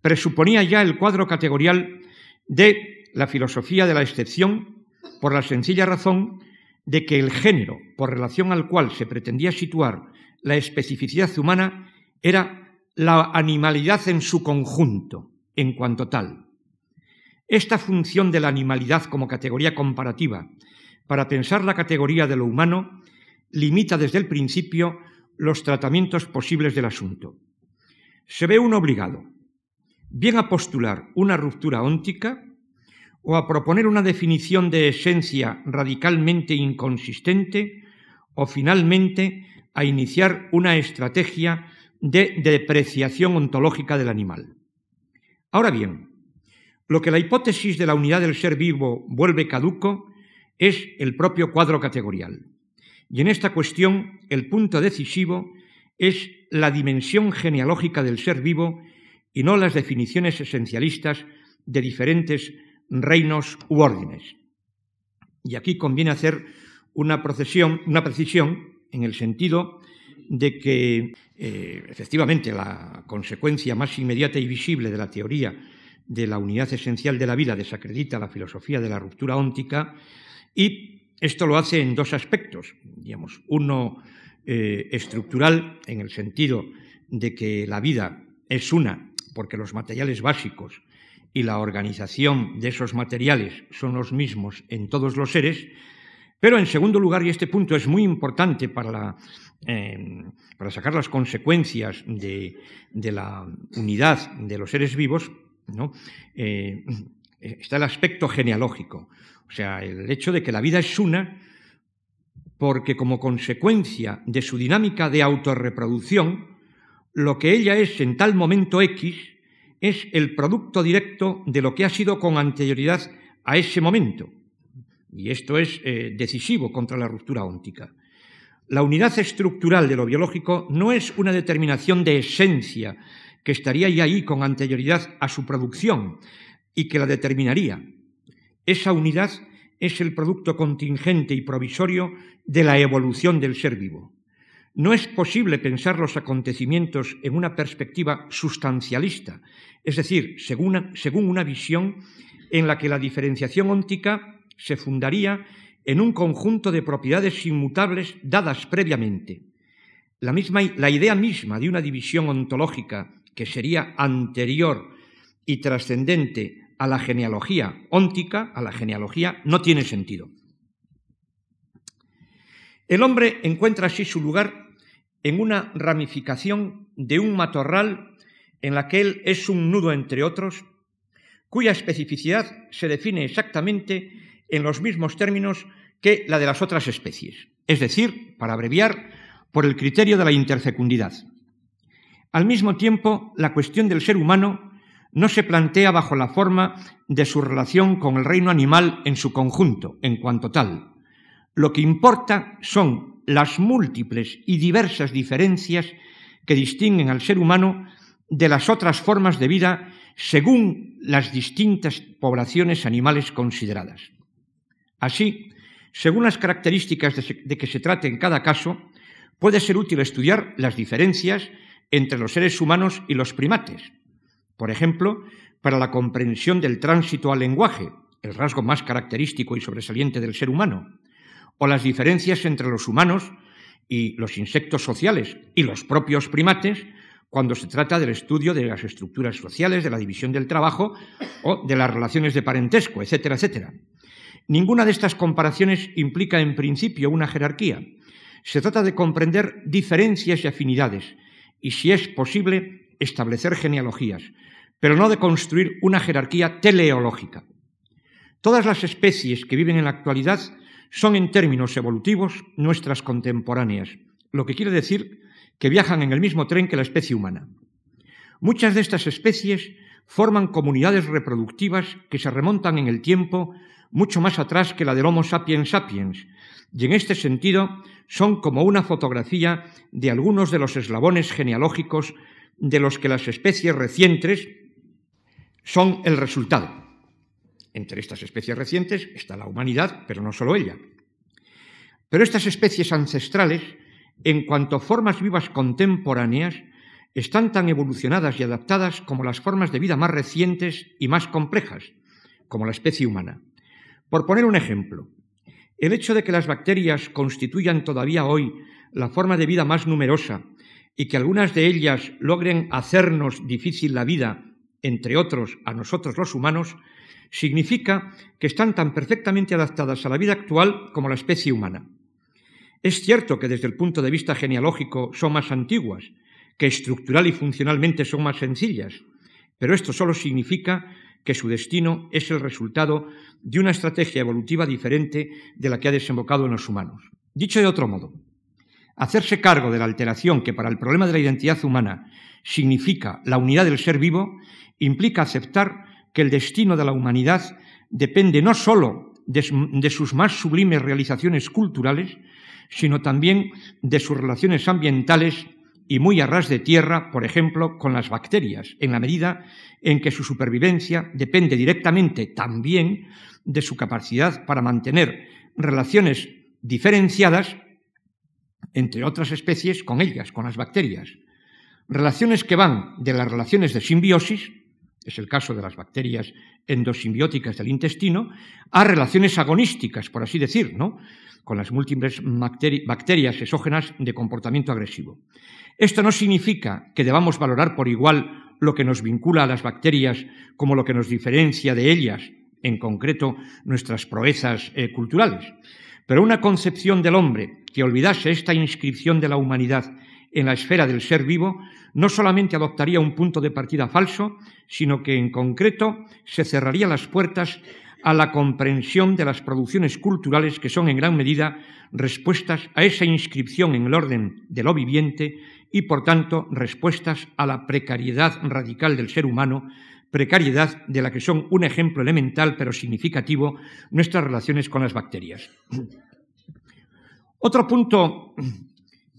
presuponía ya el cuadro categorial de la filosofía de la excepción por la sencilla razón de que el género por relación al cual se pretendía situar la especificidad humana era la animalidad en su conjunto, en cuanto tal. Esta función de la animalidad como categoría comparativa para pensar la categoría de lo humano limita desde el principio los tratamientos posibles del asunto. Se ve uno obligado, bien a postular una ruptura óntica o a proponer una definición de esencia radicalmente inconsistente o finalmente a iniciar una estrategia de depreciación ontológica del animal. Ahora bien, lo que la hipótesis de la unidad del ser vivo vuelve caduco es el propio cuadro categorial. Y en esta cuestión el punto decisivo es la dimensión genealógica del ser vivo y no las definiciones esencialistas de diferentes reinos u órdenes. Y aquí conviene hacer una, procesión, una precisión en el sentido de que eh, efectivamente la consecuencia más inmediata y visible de la teoría de la unidad esencial de la vida desacredita la filosofía de la ruptura óntica y esto lo hace en dos aspectos, digamos, uno eh, estructural en el sentido de que la vida es una, porque los materiales básicos y la organización de esos materiales son los mismos en todos los seres, pero en segundo lugar, y este punto es muy importante para, eh, sacar las consecuencias de, la unidad de los seres vivos. Eh, está el aspecto genealógico, o sea, el hecho de que la vida es una porque como consecuencia de su dinámica de autorreproducción, lo que ella es en tal momento X es el producto directo de lo que ha sido con anterioridad a ese momento. Y esto es eh, decisivo contra la ruptura óntica. La unidad estructural de lo biológico no es una determinación de esencia que estaría ya ahí con anterioridad a su producción y que la determinaría. Esa unidad es el producto contingente y provisorio de la evolución del ser vivo. No es posible pensar los acontecimientos en una perspectiva sustancialista, es decir, según, según una visión en la que la diferenciación óntica se fundaría en un conjunto de propiedades inmutables dadas previamente. La, misma, la idea misma de una división ontológica que sería anterior y trascendente a la genealogía óntica, a la genealogía, no tiene sentido. El hombre encuentra así su lugar en una ramificación de un matorral en la que él es un nudo entre otros, cuya especificidad se define exactamente en los mismos términos que la de las otras especies, es decir, para abreviar, por el criterio de la interfecundidad. Al mismo tiempo, la cuestión del ser humano no se plantea bajo la forma de su relación con el reino animal en su conjunto, en cuanto tal. Lo que importa son las múltiples y diversas diferencias que distinguen al ser humano de las otras formas de vida según las distintas poblaciones animales consideradas. Así, según las características de, que se trate en cada caso, puede ser útil estudiar las diferencias entre los seres humanos y los primates, por ejemplo, para la comprensión del tránsito al lenguaje, el rasgo más característico y sobresaliente del ser humano, o las diferencias entre los humanos y los insectos sociales y los propios primates cuando se trata del estudio de las estructuras sociales, de la división del trabajo o de las relaciones de parentesco, etcétera, etcétera. Ninguna de estas comparaciones implica en principio una jerarquía. Se trata de comprender diferencias y afinidades y, si es posible, establecer genealogías, pero no de construir una jerarquía teleológica. Todas las especies que viven en la actualidad son en términos evolutivos nuestras contemporáneas, lo que quiere decir que viajan en el mismo tren que la especie humana. Muchas de estas especies forman comunidades reproductivas que se remontan en el tiempo mucho más atrás que la del Homo sapiens sapiens, y en este sentido son como una fotografía de algunos de los eslabones genealógicos de los que las especies recientes son el resultado. Entre estas especies recientes está la humanidad, pero no solo ella. Pero estas especies ancestrales, en cuanto a formas vivas contemporáneas, están tan evolucionadas y adaptadas como las formas de vida más recientes y más complejas, como la especie humana. Por poner un ejemplo, el hecho de que las bacterias constituyan todavía hoy la forma de vida más numerosa y que algunas de ellas logren hacernos difícil la vida, entre otros a nosotros los humanos, significa que están tan perfectamente adaptadas a la vida actual como la especie humana. Es cierto que desde el punto de vista genealógico son más antiguas, que estructural y funcionalmente son más sencillas, pero esto solo significa que su destino es el resultado de una estrategia evolutiva diferente de la que ha desembocado en los humanos. Dicho de otro modo, hacerse cargo de la alteración que para el problema de la identidad humana significa la unidad del ser vivo implica aceptar que el destino de la humanidad depende no sólo de, sus más sublimes realizaciones culturales, sino también de sus relaciones ambientales y muy a ras de tierra, por ejemplo, con las bacterias, en la medida en que su supervivencia depende directamente también de su capacidad para mantener relaciones diferenciadas entre otras especies con ellas, con las bacterias. Relaciones que van de las relaciones de simbiosis, es el caso de las bacterias endosimbióticas del intestino, a relaciones agonísticas, por así decir, ¿no? Con las múltiples bacterias exógenas de comportamiento agresivo. Esto no significa que debamos valorar por igual lo que nos vincula a las bacterias como lo que nos diferencia de ellas, en concreto nuestras proezas eh, culturales. Pero una concepción del hombre que olvidase esta inscripción de la humanidad en la esfera del ser vivo, no solamente adoptaría un punto de partida falso, sino que en concreto se cerraría las puertas a la comprensión de las producciones culturales que son en gran medida respuestas a esa inscripción en el orden de lo viviente y, por tanto, respuestas a la precariedad radical del ser humano, precariedad de la que son un ejemplo elemental pero significativo nuestras relaciones con las bacterias. Otro punto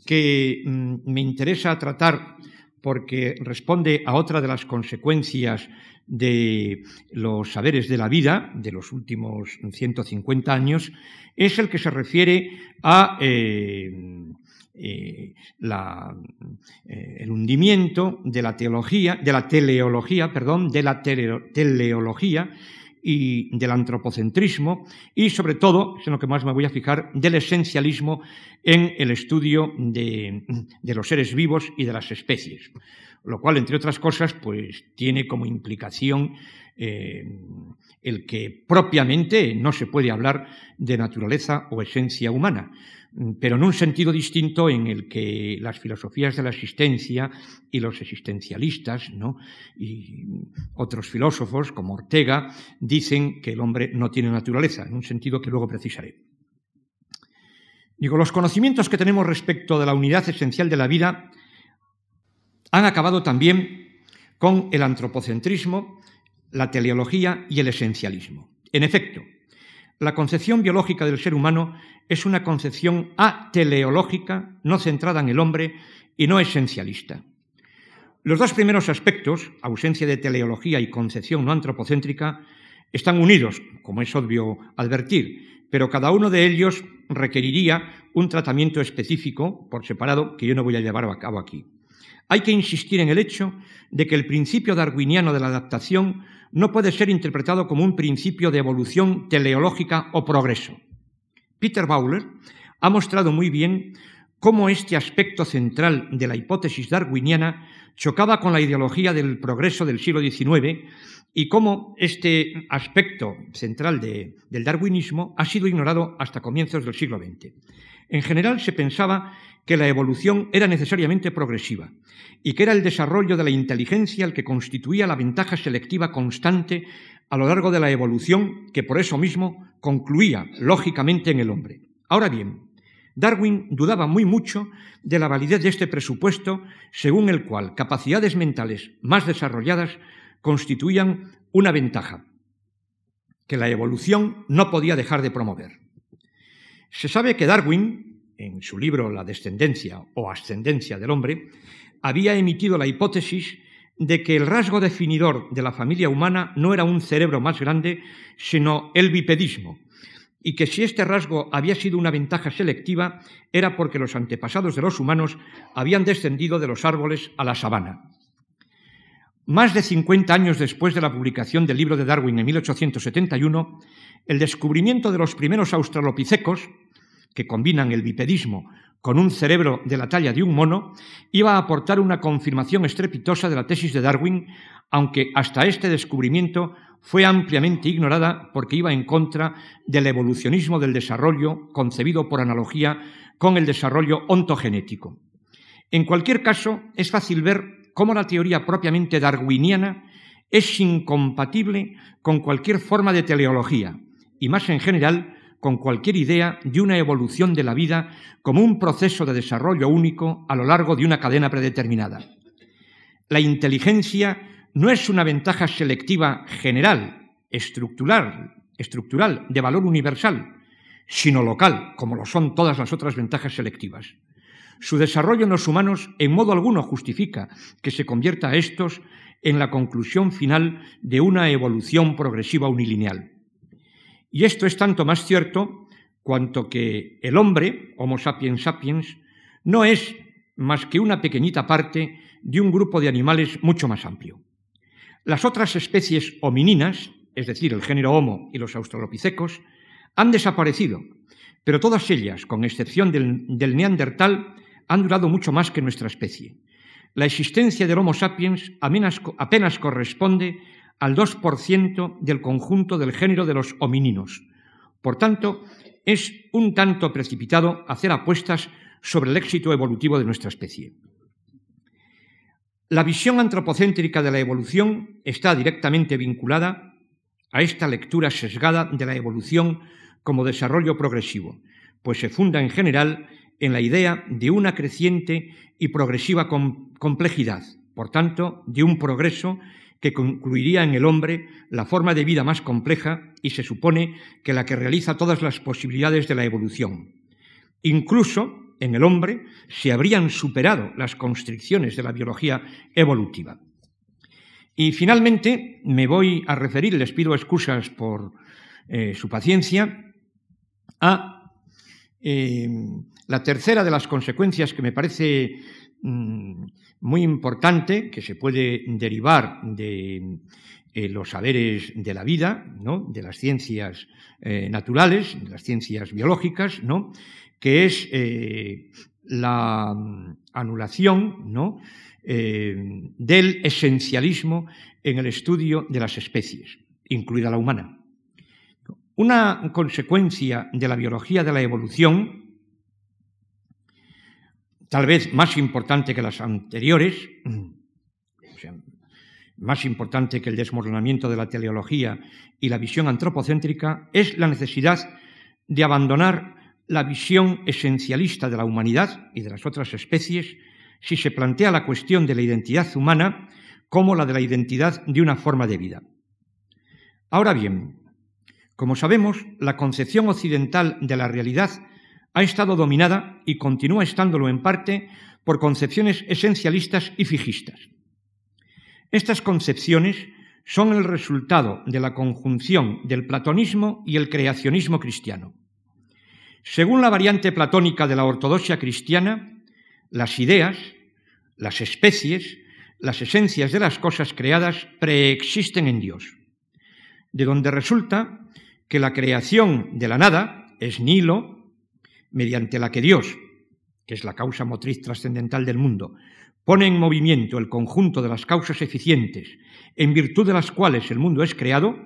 que mm, me interesa tratar porque responde a otra de las consecuencias de los saberes de la vida de los últimos 150 años, es el que se refiere a eh, eh, eh, el hundimiento de la teología, de la teleología, perdón, de la teleología y del antropocentrismo y sobre todo, es en lo que más me voy a fijar, del esencialismo en el estudio de, los seres vivos y de las especies. Lo cual, entre otras cosas, pues tiene como implicación eh, el que propiamente no se puede hablar de naturaleza o esencia humana, pero en un sentido distinto en el que las filosofías de la existencia y los existencialistas y otros filósofos como Ortega dicen que el hombre no tiene naturaleza, en un sentido que luego precisaré. Digo, los conocimientos que tenemos respecto de la unidad esencial de la vida han acabado también con el antropocentrismo, la teleología y el esencialismo. En efecto, la concepción biológica del ser humano es una concepción ateleológica, no centrada en el hombre y no esencialista. Los dos primeros aspectos, ausencia de teleología y concepción no antropocéntrica, están unidos, como es obvio advertir, pero cada uno de ellos requeriría un tratamiento específico por separado que yo no voy a llevar a cabo aquí. Hay que insistir en el hecho de que el principio darwiniano de la adaptación no puede ser interpretado como un principio de evolución teleológica o progreso. Peter Bowler ha mostrado muy bien cómo este aspecto central de la hipótesis darwiniana chocaba con la ideología del progreso del siglo XIX y cómo este aspecto central del darwinismo ha sido ignorado hasta comienzos del siglo XX. En general se pensaba que la evolución era necesariamente progresiva y que era el desarrollo de la inteligencia el que constituía la ventaja selectiva constante a lo largo de la evolución que por eso mismo concluía lógicamente en el hombre. Ahora bien, Darwin dudaba muy mucho de la validez de este presupuesto según el cual capacidades mentales más desarrolladas constituían una ventaja que la evolución no podía dejar de promover. Se sabe que Darwin, en su libro La descendencia o ascendencia del hombre, había emitido la hipótesis de que el rasgo definidor de la familia humana no era un cerebro más grande, sino el bipedismo, y que si este rasgo había sido una ventaja selectiva era porque los antepasados de los humanos habían descendido de los árboles a la sabana. Más de 50 años después de la publicación del libro de Darwin en 1871, el descubrimiento de los primeros australopithecos, que combinan el bipedismo con un cerebro de la talla de un mono, iba a aportar una confirmación estrepitosa de la tesis de Darwin, aunque hasta este descubrimiento fue ampliamente ignorada porque iba en contra del evolucionismo del desarrollo concebido por analogía con el desarrollo ontogenético. En cualquier caso, es fácil ver cómo la teoría propiamente darwiniana es incompatible con cualquier forma de teleología, y más en general con cualquier idea de una evolución de la vida como un proceso de desarrollo único a lo largo de una cadena predeterminada. La inteligencia no es una ventaja selectiva general, estructural, estructural, de valor universal, sino local, como lo son todas las otras ventajas selectivas. Su desarrollo en los humanos en modo alguno justifica que se convierta a estos en la conclusión final de una evolución progresiva unilineal. Y esto es tanto más cierto cuanto que el hombre, Homo sapiens sapiens, no es más que una pequeñita parte de un grupo de animales mucho más amplio. Las otras especies homininas, es decir, el género Homo y los australopithecos, han desaparecido, pero todas ellas, con excepción del, del neandertal, han durado mucho más que nuestra especie. La existencia del Homo sapiens apenas, apenas corresponde al 2% del conjunto del género de los homininos. Por tanto, es un tanto precipitado hacer apuestas sobre el éxito evolutivo de nuestra especie. La visión antropocéntrica de la evolución está directamente vinculada a esta lectura sesgada de la evolución como desarrollo progresivo, pues se funda en general en la idea de una creciente y progresiva complejidad, por tanto, de un progreso que concluiría en el hombre la forma de vida más compleja y se supone que la que realiza todas las posibilidades de la evolución. Incluso en el hombre se habrían superado las constricciones de la biología evolutiva. Y finalmente me voy a referir, les pido excusas por eh, su paciencia, a eh, la tercera de las consecuencias que me parece muy importante, que se puede derivar de eh, los saberes de la vida, ¿no? de las ciencias naturales, de las ciencias biológicas, ¿no? que es la mm, anulación ¿no? Eh, del esencialismo en el estudio de las especies, incluida la humana. Una consecuencia de la biología de la evolución, tal vez más importante que las anteriores, más importante que el desmoronamiento de la teleología y la visión antropocéntrica, es la necesidad de abandonar la visión esencialista de la humanidad y de las otras especies si se plantea la cuestión de la identidad humana como la de la identidad de una forma de vida. Ahora bien, como sabemos, la concepción occidental de la realidad ha estado dominada y continúa estándolo en parte por concepciones esencialistas y fijistas. Estas concepciones son el resultado de la conjunción del platonismo y el creacionismo cristiano. Según la variante platónica de la ortodoxia cristiana, las ideas, las especies, las esencias de las cosas creadas preexisten en Dios, de donde resulta que la creación de la nada es nilo, mediante la que Dios, que es la causa motriz trascendental del mundo, pone en movimiento el conjunto de las causas eficientes en virtud de las cuales el mundo es creado,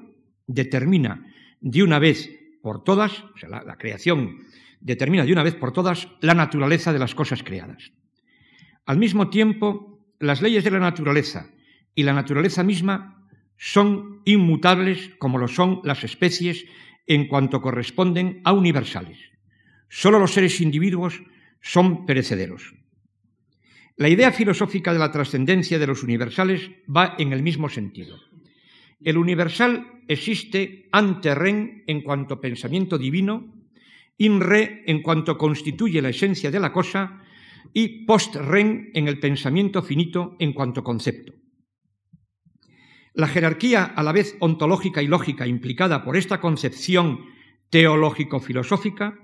determina de una vez por todas, o sea, la, la creación determina de una vez por todas la naturaleza de las cosas creadas. Al mismo tiempo, las leyes de la naturaleza y la naturaleza misma son inmutables como lo son las especies en cuanto corresponden a universales. Solo los seres individuos son perecederos. La idea filosófica de la trascendencia de los universales va en el mismo sentido. El universal existe ante ren en cuanto pensamiento divino in re en cuanto constituye la esencia de la cosa y post ren en el pensamiento finito en cuanto concepto. La jerarquía a la vez ontológica y lógica implicada por esta concepción teológico-filosófica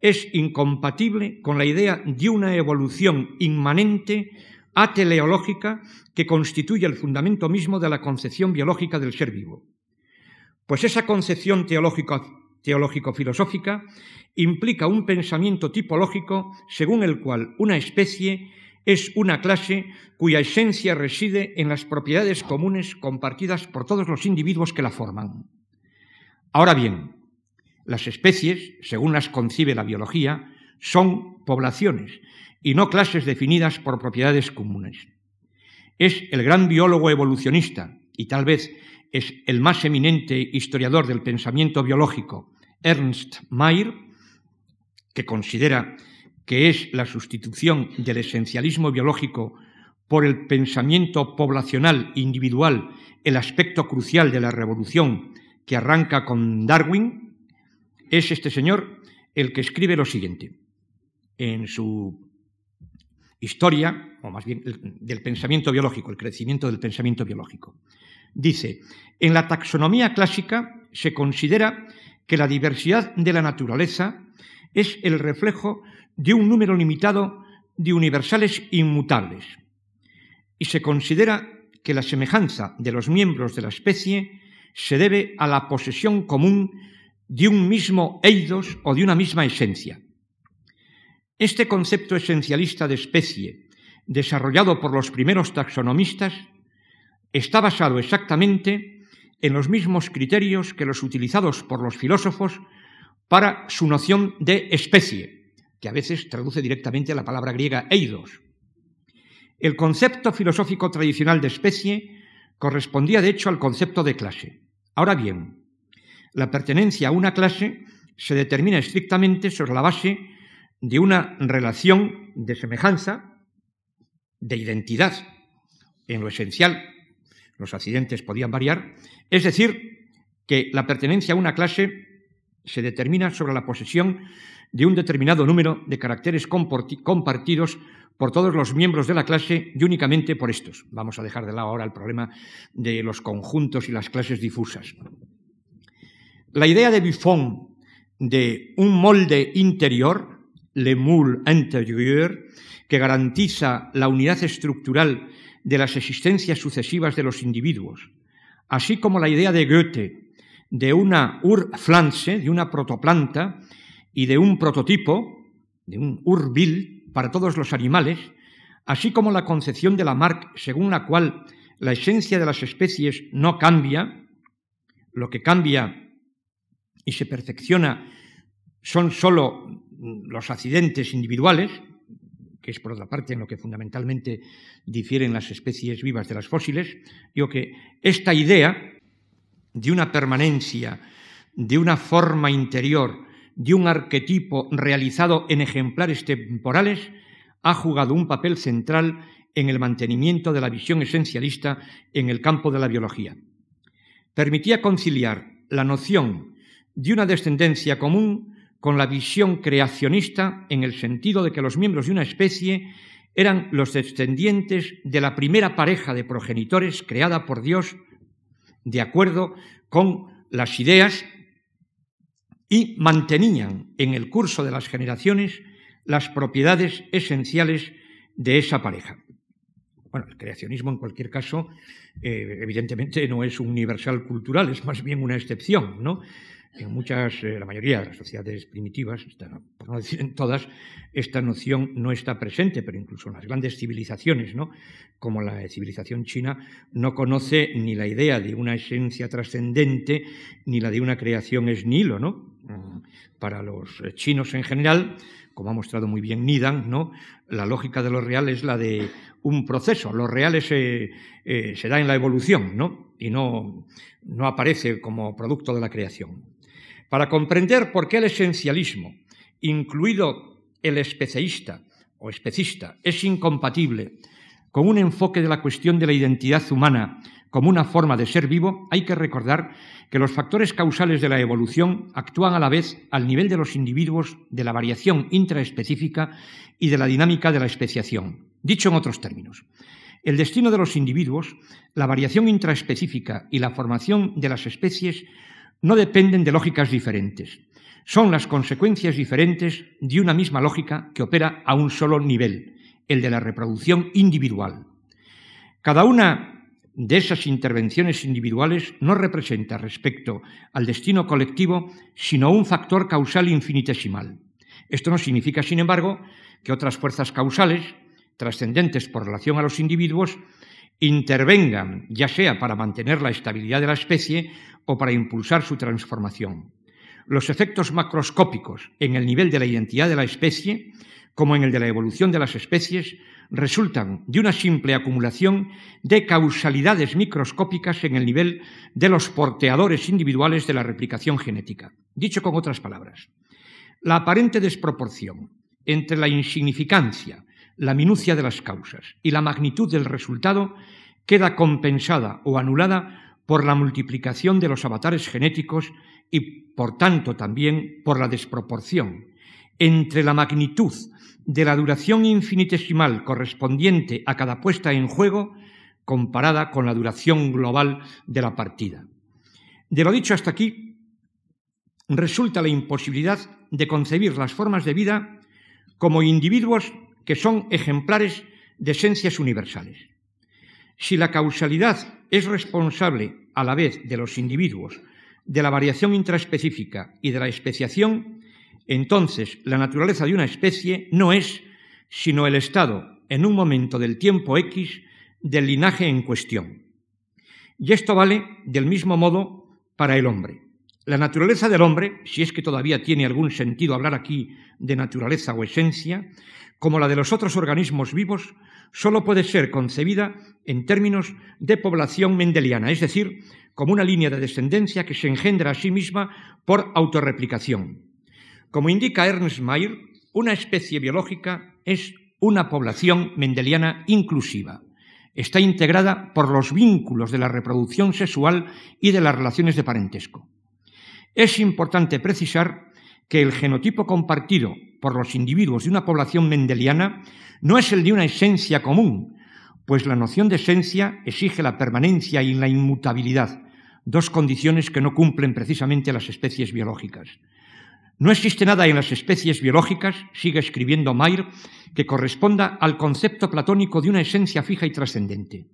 es incompatible con la idea de una evolución inmanente ateleológica que constituye el fundamento mismo de la concepción biológica del ser vivo. Pues esa concepción teológico-filosófica implica un pensamiento tipológico según el cual una especie es una clase cuya esencia reside en las propiedades comunes compartidas por todos los individuos que la forman. Ahora bien, las especies, según las concibe la biología, son poblaciones y no clases definidas por propiedades comunes. Es el gran biólogo evolucionista y tal vez es el más eminente historiador del pensamiento biológico, Ernst Mayr, que considera que es la sustitución del esencialismo biológico por el pensamiento poblacional individual el aspecto crucial de la revolución que arranca con Darwin, es este señor el que escribe lo siguiente en su historia, o más bien del pensamiento biológico, el crecimiento del pensamiento biológico. Dice, en la taxonomía clásica se considera que la diversidad de la naturaleza es el reflejo de un número limitado de universales inmutables y se considera que la semejanza de los miembros de la especie se debe a la posesión común de un mismo eidos o de una misma esencia. Este concepto esencialista de especie, desarrollado por los primeros taxonomistas, está basado exactamente en los mismos criterios que los utilizados por los filósofos para su noción de especie, que a veces traduce directamente la palabra griega eidos. El concepto filosófico tradicional de especie correspondía de hecho al concepto de clase. Ahora bien, la pertenencia a una clase se determina estrictamente sobre la base de una relación de semejanza, de identidad, en lo esencial, los accidentes podían variar, es decir, que la pertenencia a una clase se determina sobre la posesión de un determinado número de caracteres compartidos por todos los miembros de la clase y únicamente por estos. Vamos a dejar de lado ahora el problema de los conjuntos y las clases difusas. La idea de Buffon de un molde interior, le moule intérieur, que garantiza la unidad estructural de las existencias sucesivas de los individuos, así como la idea de Goethe de una Urpflanze, de una protoplanta y de un prototipo, de un Urbild para todos los animales, así como la concepción de Lamarck según la cual la esencia de las especies no cambia, lo que cambia y se perfecciona son sólo los accidentes individuales, que es por otra parte en lo que fundamentalmente difieren las especies vivas de las fósiles, digo que esta idea de una permanencia, de una forma interior, de un arquetipo realizado en ejemplares temporales, ha jugado un papel central en el mantenimiento de la visión esencialista en el campo de la biología. Permitía conciliar la noción de una descendencia común con la visión creacionista en el sentido de que los miembros de una especie eran los descendientes de la primera pareja de progenitores creada por Dios de acuerdo con las ideas y mantenían en el curso de las generaciones las propiedades esenciales de esa pareja. Bueno, el creacionismo en cualquier caso, eh, evidentemente no es universal cultural, es más bien una excepción, ¿no? En muchas, eh, la mayoría de las sociedades primitivas, por no decir en todas, esta noción no está presente, pero incluso en las grandes civilizaciones, ¿no? como la civilización china, no conoce ni la idea de una esencia trascendente ni la de una creación es nilo. ¿no? Mm, para los chinos en general, como ha mostrado muy bien Nidan, ¿no? la lógica de lo real es la de un proceso. Lo real se, eh, se da en la evolución ¿no? y no, no aparece como producto de la creación. Para comprender por qué el esencialismo, incluido el especialista o especista, es incompatible con un enfoque de la cuestión de la identidad humana como una forma de ser vivo, hay que recordar que los factores causales de la evolución actúan a la vez al nivel de los individuos de la variación intraespecífica y de la dinámica de la especiación. Dicho en otros términos, el destino de los individuos, la variación intraespecífica y la formación de las especies no dependen de lógicas diferentes. Son las consecuencias diferentes de una misma lógica que opera a un solo nivel, el de la reproducción individual. Cada una de esas intervenciones individuales no representa respecto al destino colectivo sino un factor causal infinitesimal. Esto no significa, sin embargo, que otras fuerzas causales, trascendentes por relación a los individuos, intervengan, ya sea para mantener la estabilidad de la especie o para impulsar su transformación. Los efectos macroscópicos en el nivel de la identidad de la especie, como en el de la evolución de las especies, resultan de una simple acumulación de causalidades microscópicas en el nivel de los porteadores individuales de la replicación genética. Dicho con otras palabras, la aparente desproporción entre la insignificancia, la minucia de las causas y la magnitud del resultado queda compensada o anulada por la multiplicación de los avatares genéticos y, por tanto, también por la desproporción entre la magnitud de la duración infinitesimal correspondiente a cada puesta en juego comparada con la duración global de la partida. De lo dicho hasta aquí, resulta la imposibilidad de concebir las formas de vida como individuos que son ejemplares de esencias universales. Si la causalidad es responsable a la vez de los individuos, de la variación intraespecífica y de la especiación, entonces la naturaleza de una especie no es sino el estado, en un momento del tiempo X, del linaje en cuestión. Y esto vale del mismo modo para el hombre. La naturaleza del hombre, si es que todavía tiene algún sentido hablar aquí de naturaleza o esencia, como la de los otros organismos vivos, solo puede ser concebida en términos de población mendeliana, es decir, como una línea de descendencia que se engendra a sí misma por autorreplicación. Como indica Ernst Mayr, una especie biológica es una población mendeliana inclusiva. Está integrada por los vínculos de la reproducción sexual y de las relaciones de parentesco. Es importante precisar que el genotipo compartido por los individuos de una población mendeliana no es el de una esencia común, pues la noción de esencia exige la permanencia y la inmutabilidad, dos condiciones que no cumplen precisamente las especies biológicas. No existe nada en las especies biológicas, sigue escribiendo Mayr, que corresponda al concepto platónico de una esencia fija y trascendente.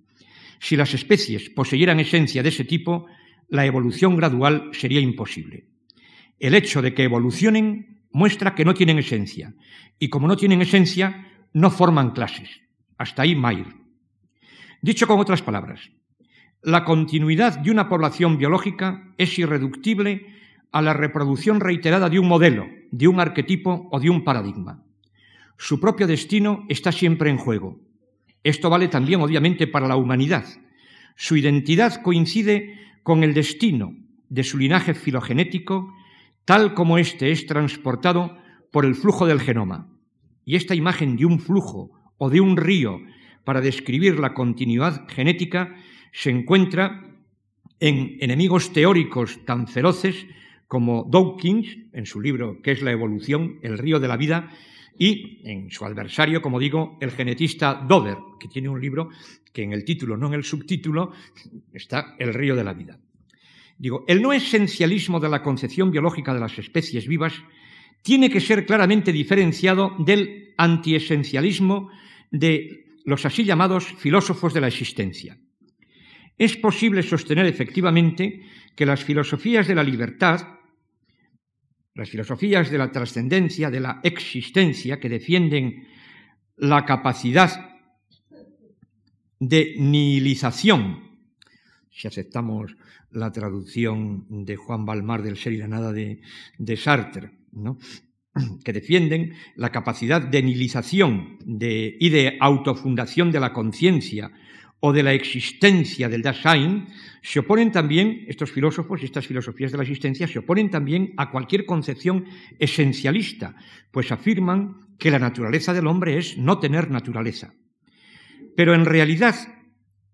Si las especies poseyeran esencia de ese tipo, la evolución gradual sería imposible. El hecho de que evolucionen muestra que no tienen esencia, y como no tienen esencia, no forman clases. Hasta ahí Mayr. Dicho con otras palabras, la continuidad de una población biológica es irreductible a la reproducción reiterada de un modelo, de un arquetipo o de un paradigma. Su propio destino está siempre en juego. Esto vale también, obviamente, para la humanidad. Su identidad coincide con el destino de su linaje filogenético, tal como éste es transportado por el flujo del genoma. Y esta imagen de un flujo o de un río para describir la continuidad genética se encuentra en enemigos teóricos tan feroces como Dawkins, en su libro ¿Qué es la evolución? El río de la vida, y en su adversario, como digo, el genetista Dover, que tiene un libro que en el título, no en el subtítulo, está El río de la vida. Digo, el no esencialismo de la concepción biológica de las especies vivas tiene que ser claramente diferenciado del antiesencialismo de los así llamados filósofos de la existencia. Es posible sostener efectivamente que las filosofías de la libertad, las filosofías de la trascendencia, de la existencia, que defienden la capacidad de nihilización, si aceptamos la traducción de Juan Balmar del ser y la nada de, Sartre, que defienden la capacidad de nihilización y de autofundación de la conciencia o de la existencia del Dasein, se oponen también, estos filósofos y estas filosofías de la existencia, se oponen también a cualquier concepción esencialista, pues afirman que la naturaleza del hombre es no tener naturaleza. Pero en realidad,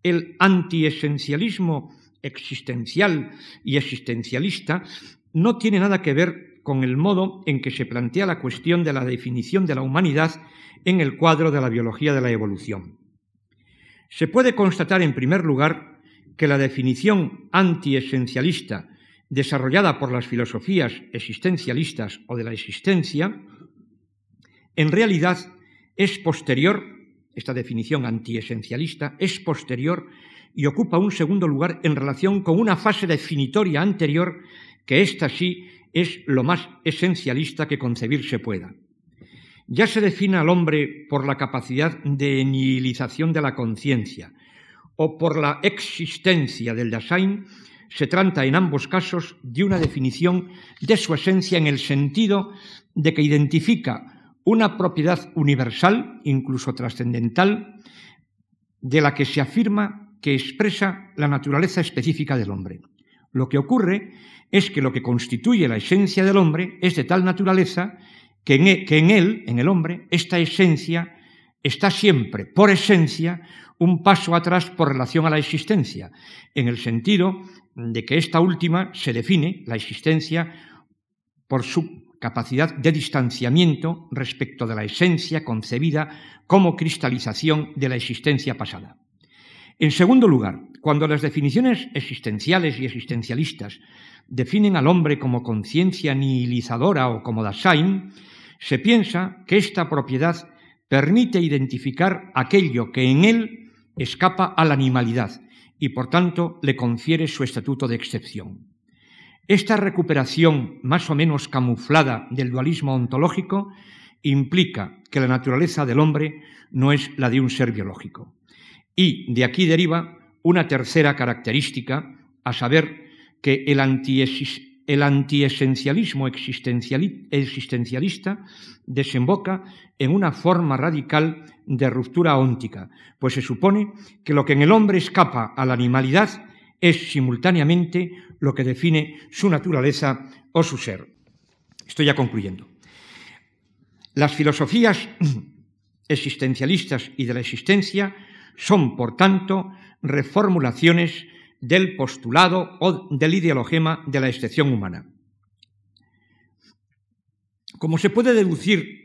el antiesencialismo existencial y existencialista no tiene nada que ver con el modo en que se plantea la cuestión de la definición de la humanidad en el cuadro de la biología de la evolución. Se puede constatar, en primer lugar, que la definición antiesencialista desarrollada por las filosofías existencialistas o de la existencia, en realidad es posterior, esta definición antiesencialista es posterior y ocupa un segundo lugar en relación con una fase definitoria anterior que ésta sí es lo más esencialista que concebirse pueda. Ya se define al hombre por la capacidad de nihilización de la conciencia o por la existencia del Dasein, se trata en ambos casos de una definición de su esencia en el sentido de que identifica una propiedad universal, incluso trascendental, de la que se afirma que expresa la naturaleza específica del hombre. Lo que ocurre es que lo que constituye la esencia del hombre es de tal naturaleza que en, él, en el hombre, esta esencia está siempre, por esencia, un paso atrás por relación a la existencia, en el sentido de que esta última se define, la existencia, por su capacidad de distanciamiento respecto de la esencia concebida como cristalización de la existencia pasada. En segundo lugar, cuando las definiciones existenciales y existencialistas definen al hombre como conciencia nihilizadora o como Dasein, se piensa que esta propiedad permite identificar aquello que en él escapa a la animalidad y por tanto le confiere su estatuto de excepción. Esta recuperación más o menos camuflada del dualismo ontológico implica que la naturaleza del hombre no es la de un ser biológico. Y de aquí deriva una tercera característica, a saber, que el antiesencialismo existencialista desemboca en una forma radical de ruptura óntica, pues se supone que lo que en el hombre escapa a la animalidad es simultáneamente lo que define su naturaleza o su ser. Estoy ya concluyendo. Las filosofías existencialistas y de la existencia son, por tanto, reformulaciones del postulado o del ideologema de la excepción humana. Como se puede deducir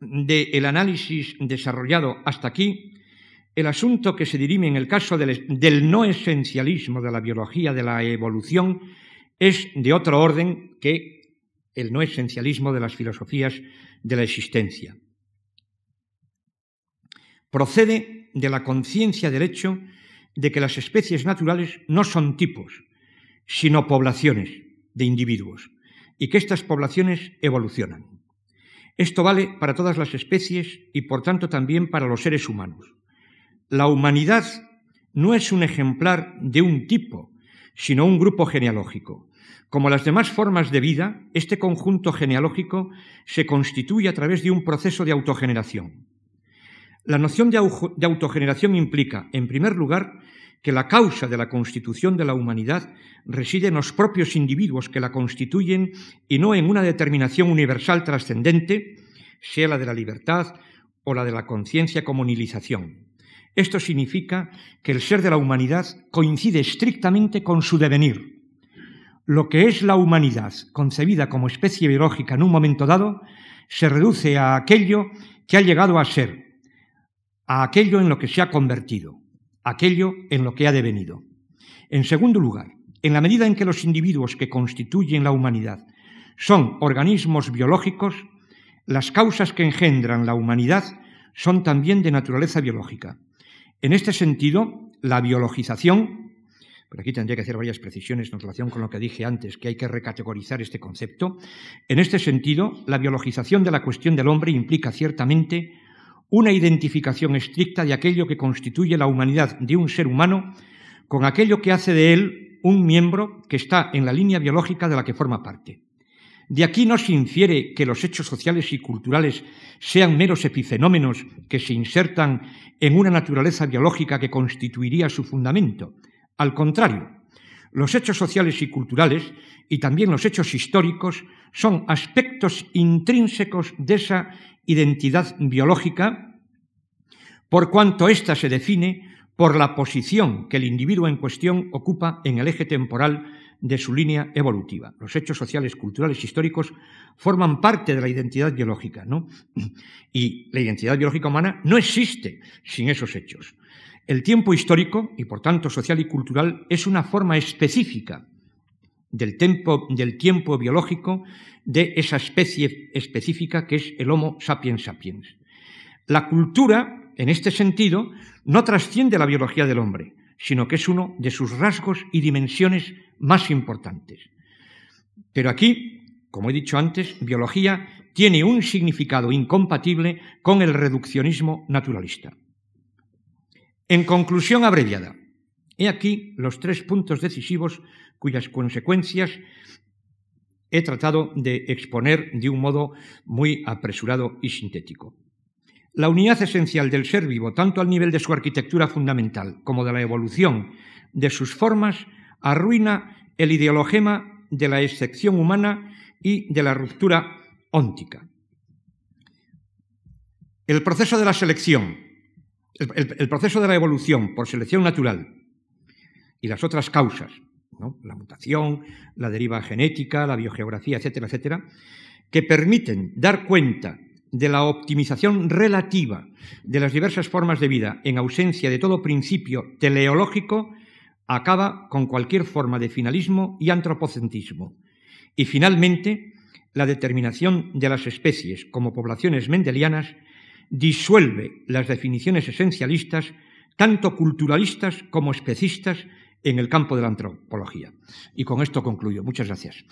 del análisis desarrollado hasta aquí, el asunto que se dirime en el caso del, del, no esencialismo de la biología de la evolución es de otro orden que el no esencialismo de las filosofías de la existencia. Procede de la conciencia del hecho de que las especies naturales no son tipos, sino poblaciones de individuos, y que estas poblaciones evolucionan. Esto vale para todas las especies y por tanto también para los seres humanos. La humanidad no es un ejemplar de un tipo, sino un grupo genealógico. Como las demás formas de vida, este conjunto genealógico se constituye a través de un proceso de autogeneración. La noción de, autogeneración implica, en primer lugar, que la causa de la constitución de la humanidad reside en los propios individuos que la constituyen y no en una determinación universal trascendente, sea la de la libertad o la de la conciencia como nihilización. Esto significa que el ser de la humanidad coincide estrictamente con su devenir. Lo que es la humanidad, concebida como especie biológica en un momento dado, se reduce a aquello que ha llegado a ser, a aquello en lo que se ha convertido, aquello en lo que ha devenido. En segundo lugar, en la medida en que los individuos que constituyen la humanidad son organismos biológicos, las causas que engendran la humanidad son también de naturaleza biológica. En este sentido, la biologización, por aquí tendría que hacer varias precisiones en relación con lo que dije antes, que hay que recategorizar este concepto, en este sentido, la biologización de la cuestión del hombre implica ciertamente una identificación estricta de aquello que constituye la humanidad de un ser humano con aquello que hace de él un miembro que está en la línea biológica de la que forma parte. De aquí no se infiere que los hechos sociales y culturales sean meros epifenómenos que se insertan en una naturaleza biológica que constituiría su fundamento. Al contrario, los hechos sociales y culturales y también los hechos históricos son aspectos intrínsecos de esa identidad biológica, por cuanto ésta se define por la posición que el individuo en cuestión ocupa en el eje temporal de su línea evolutiva. Los hechos sociales, culturales, históricos forman parte de la identidad biológica, ¿no? Y la identidad biológica humana no existe sin esos hechos. El tiempo histórico, y por tanto social y cultural, es una forma específica del tiempo, del tiempo biológico de esa especie específica que es el Homo sapiens sapiens. La cultura, en este sentido, no trasciende la biología del hombre, sino que es uno de sus rasgos y dimensiones más importantes. Pero aquí, como he dicho antes, biología tiene un significado incompatible con el reduccionismo naturalista. En conclusión abreviada, he aquí los tres puntos decisivos cuyas consecuencias he tratado de exponer de un modo muy apresurado y sintético. La unidad esencial del ser vivo, tanto al nivel de su arquitectura fundamental como de la evolución de sus formas, arruina el ideologema de la excepción humana y de la ruptura óntica. El proceso de la selección, el, proceso de la evolución por selección natural y las otras causas la mutación, la deriva genética, la biogeografía, etcétera, etcétera, que permiten dar cuenta de la optimización relativa de las diversas formas de vida en ausencia de todo principio teleológico, acaba con cualquier forma de finalismo y antropocentrismo. Y finalmente, la determinación de las especies como poblaciones mendelianas disuelve las definiciones esencialistas, tanto culturalistas como especistas, en el campo de la antropología. Y con esto concluyo. Muchas gracias.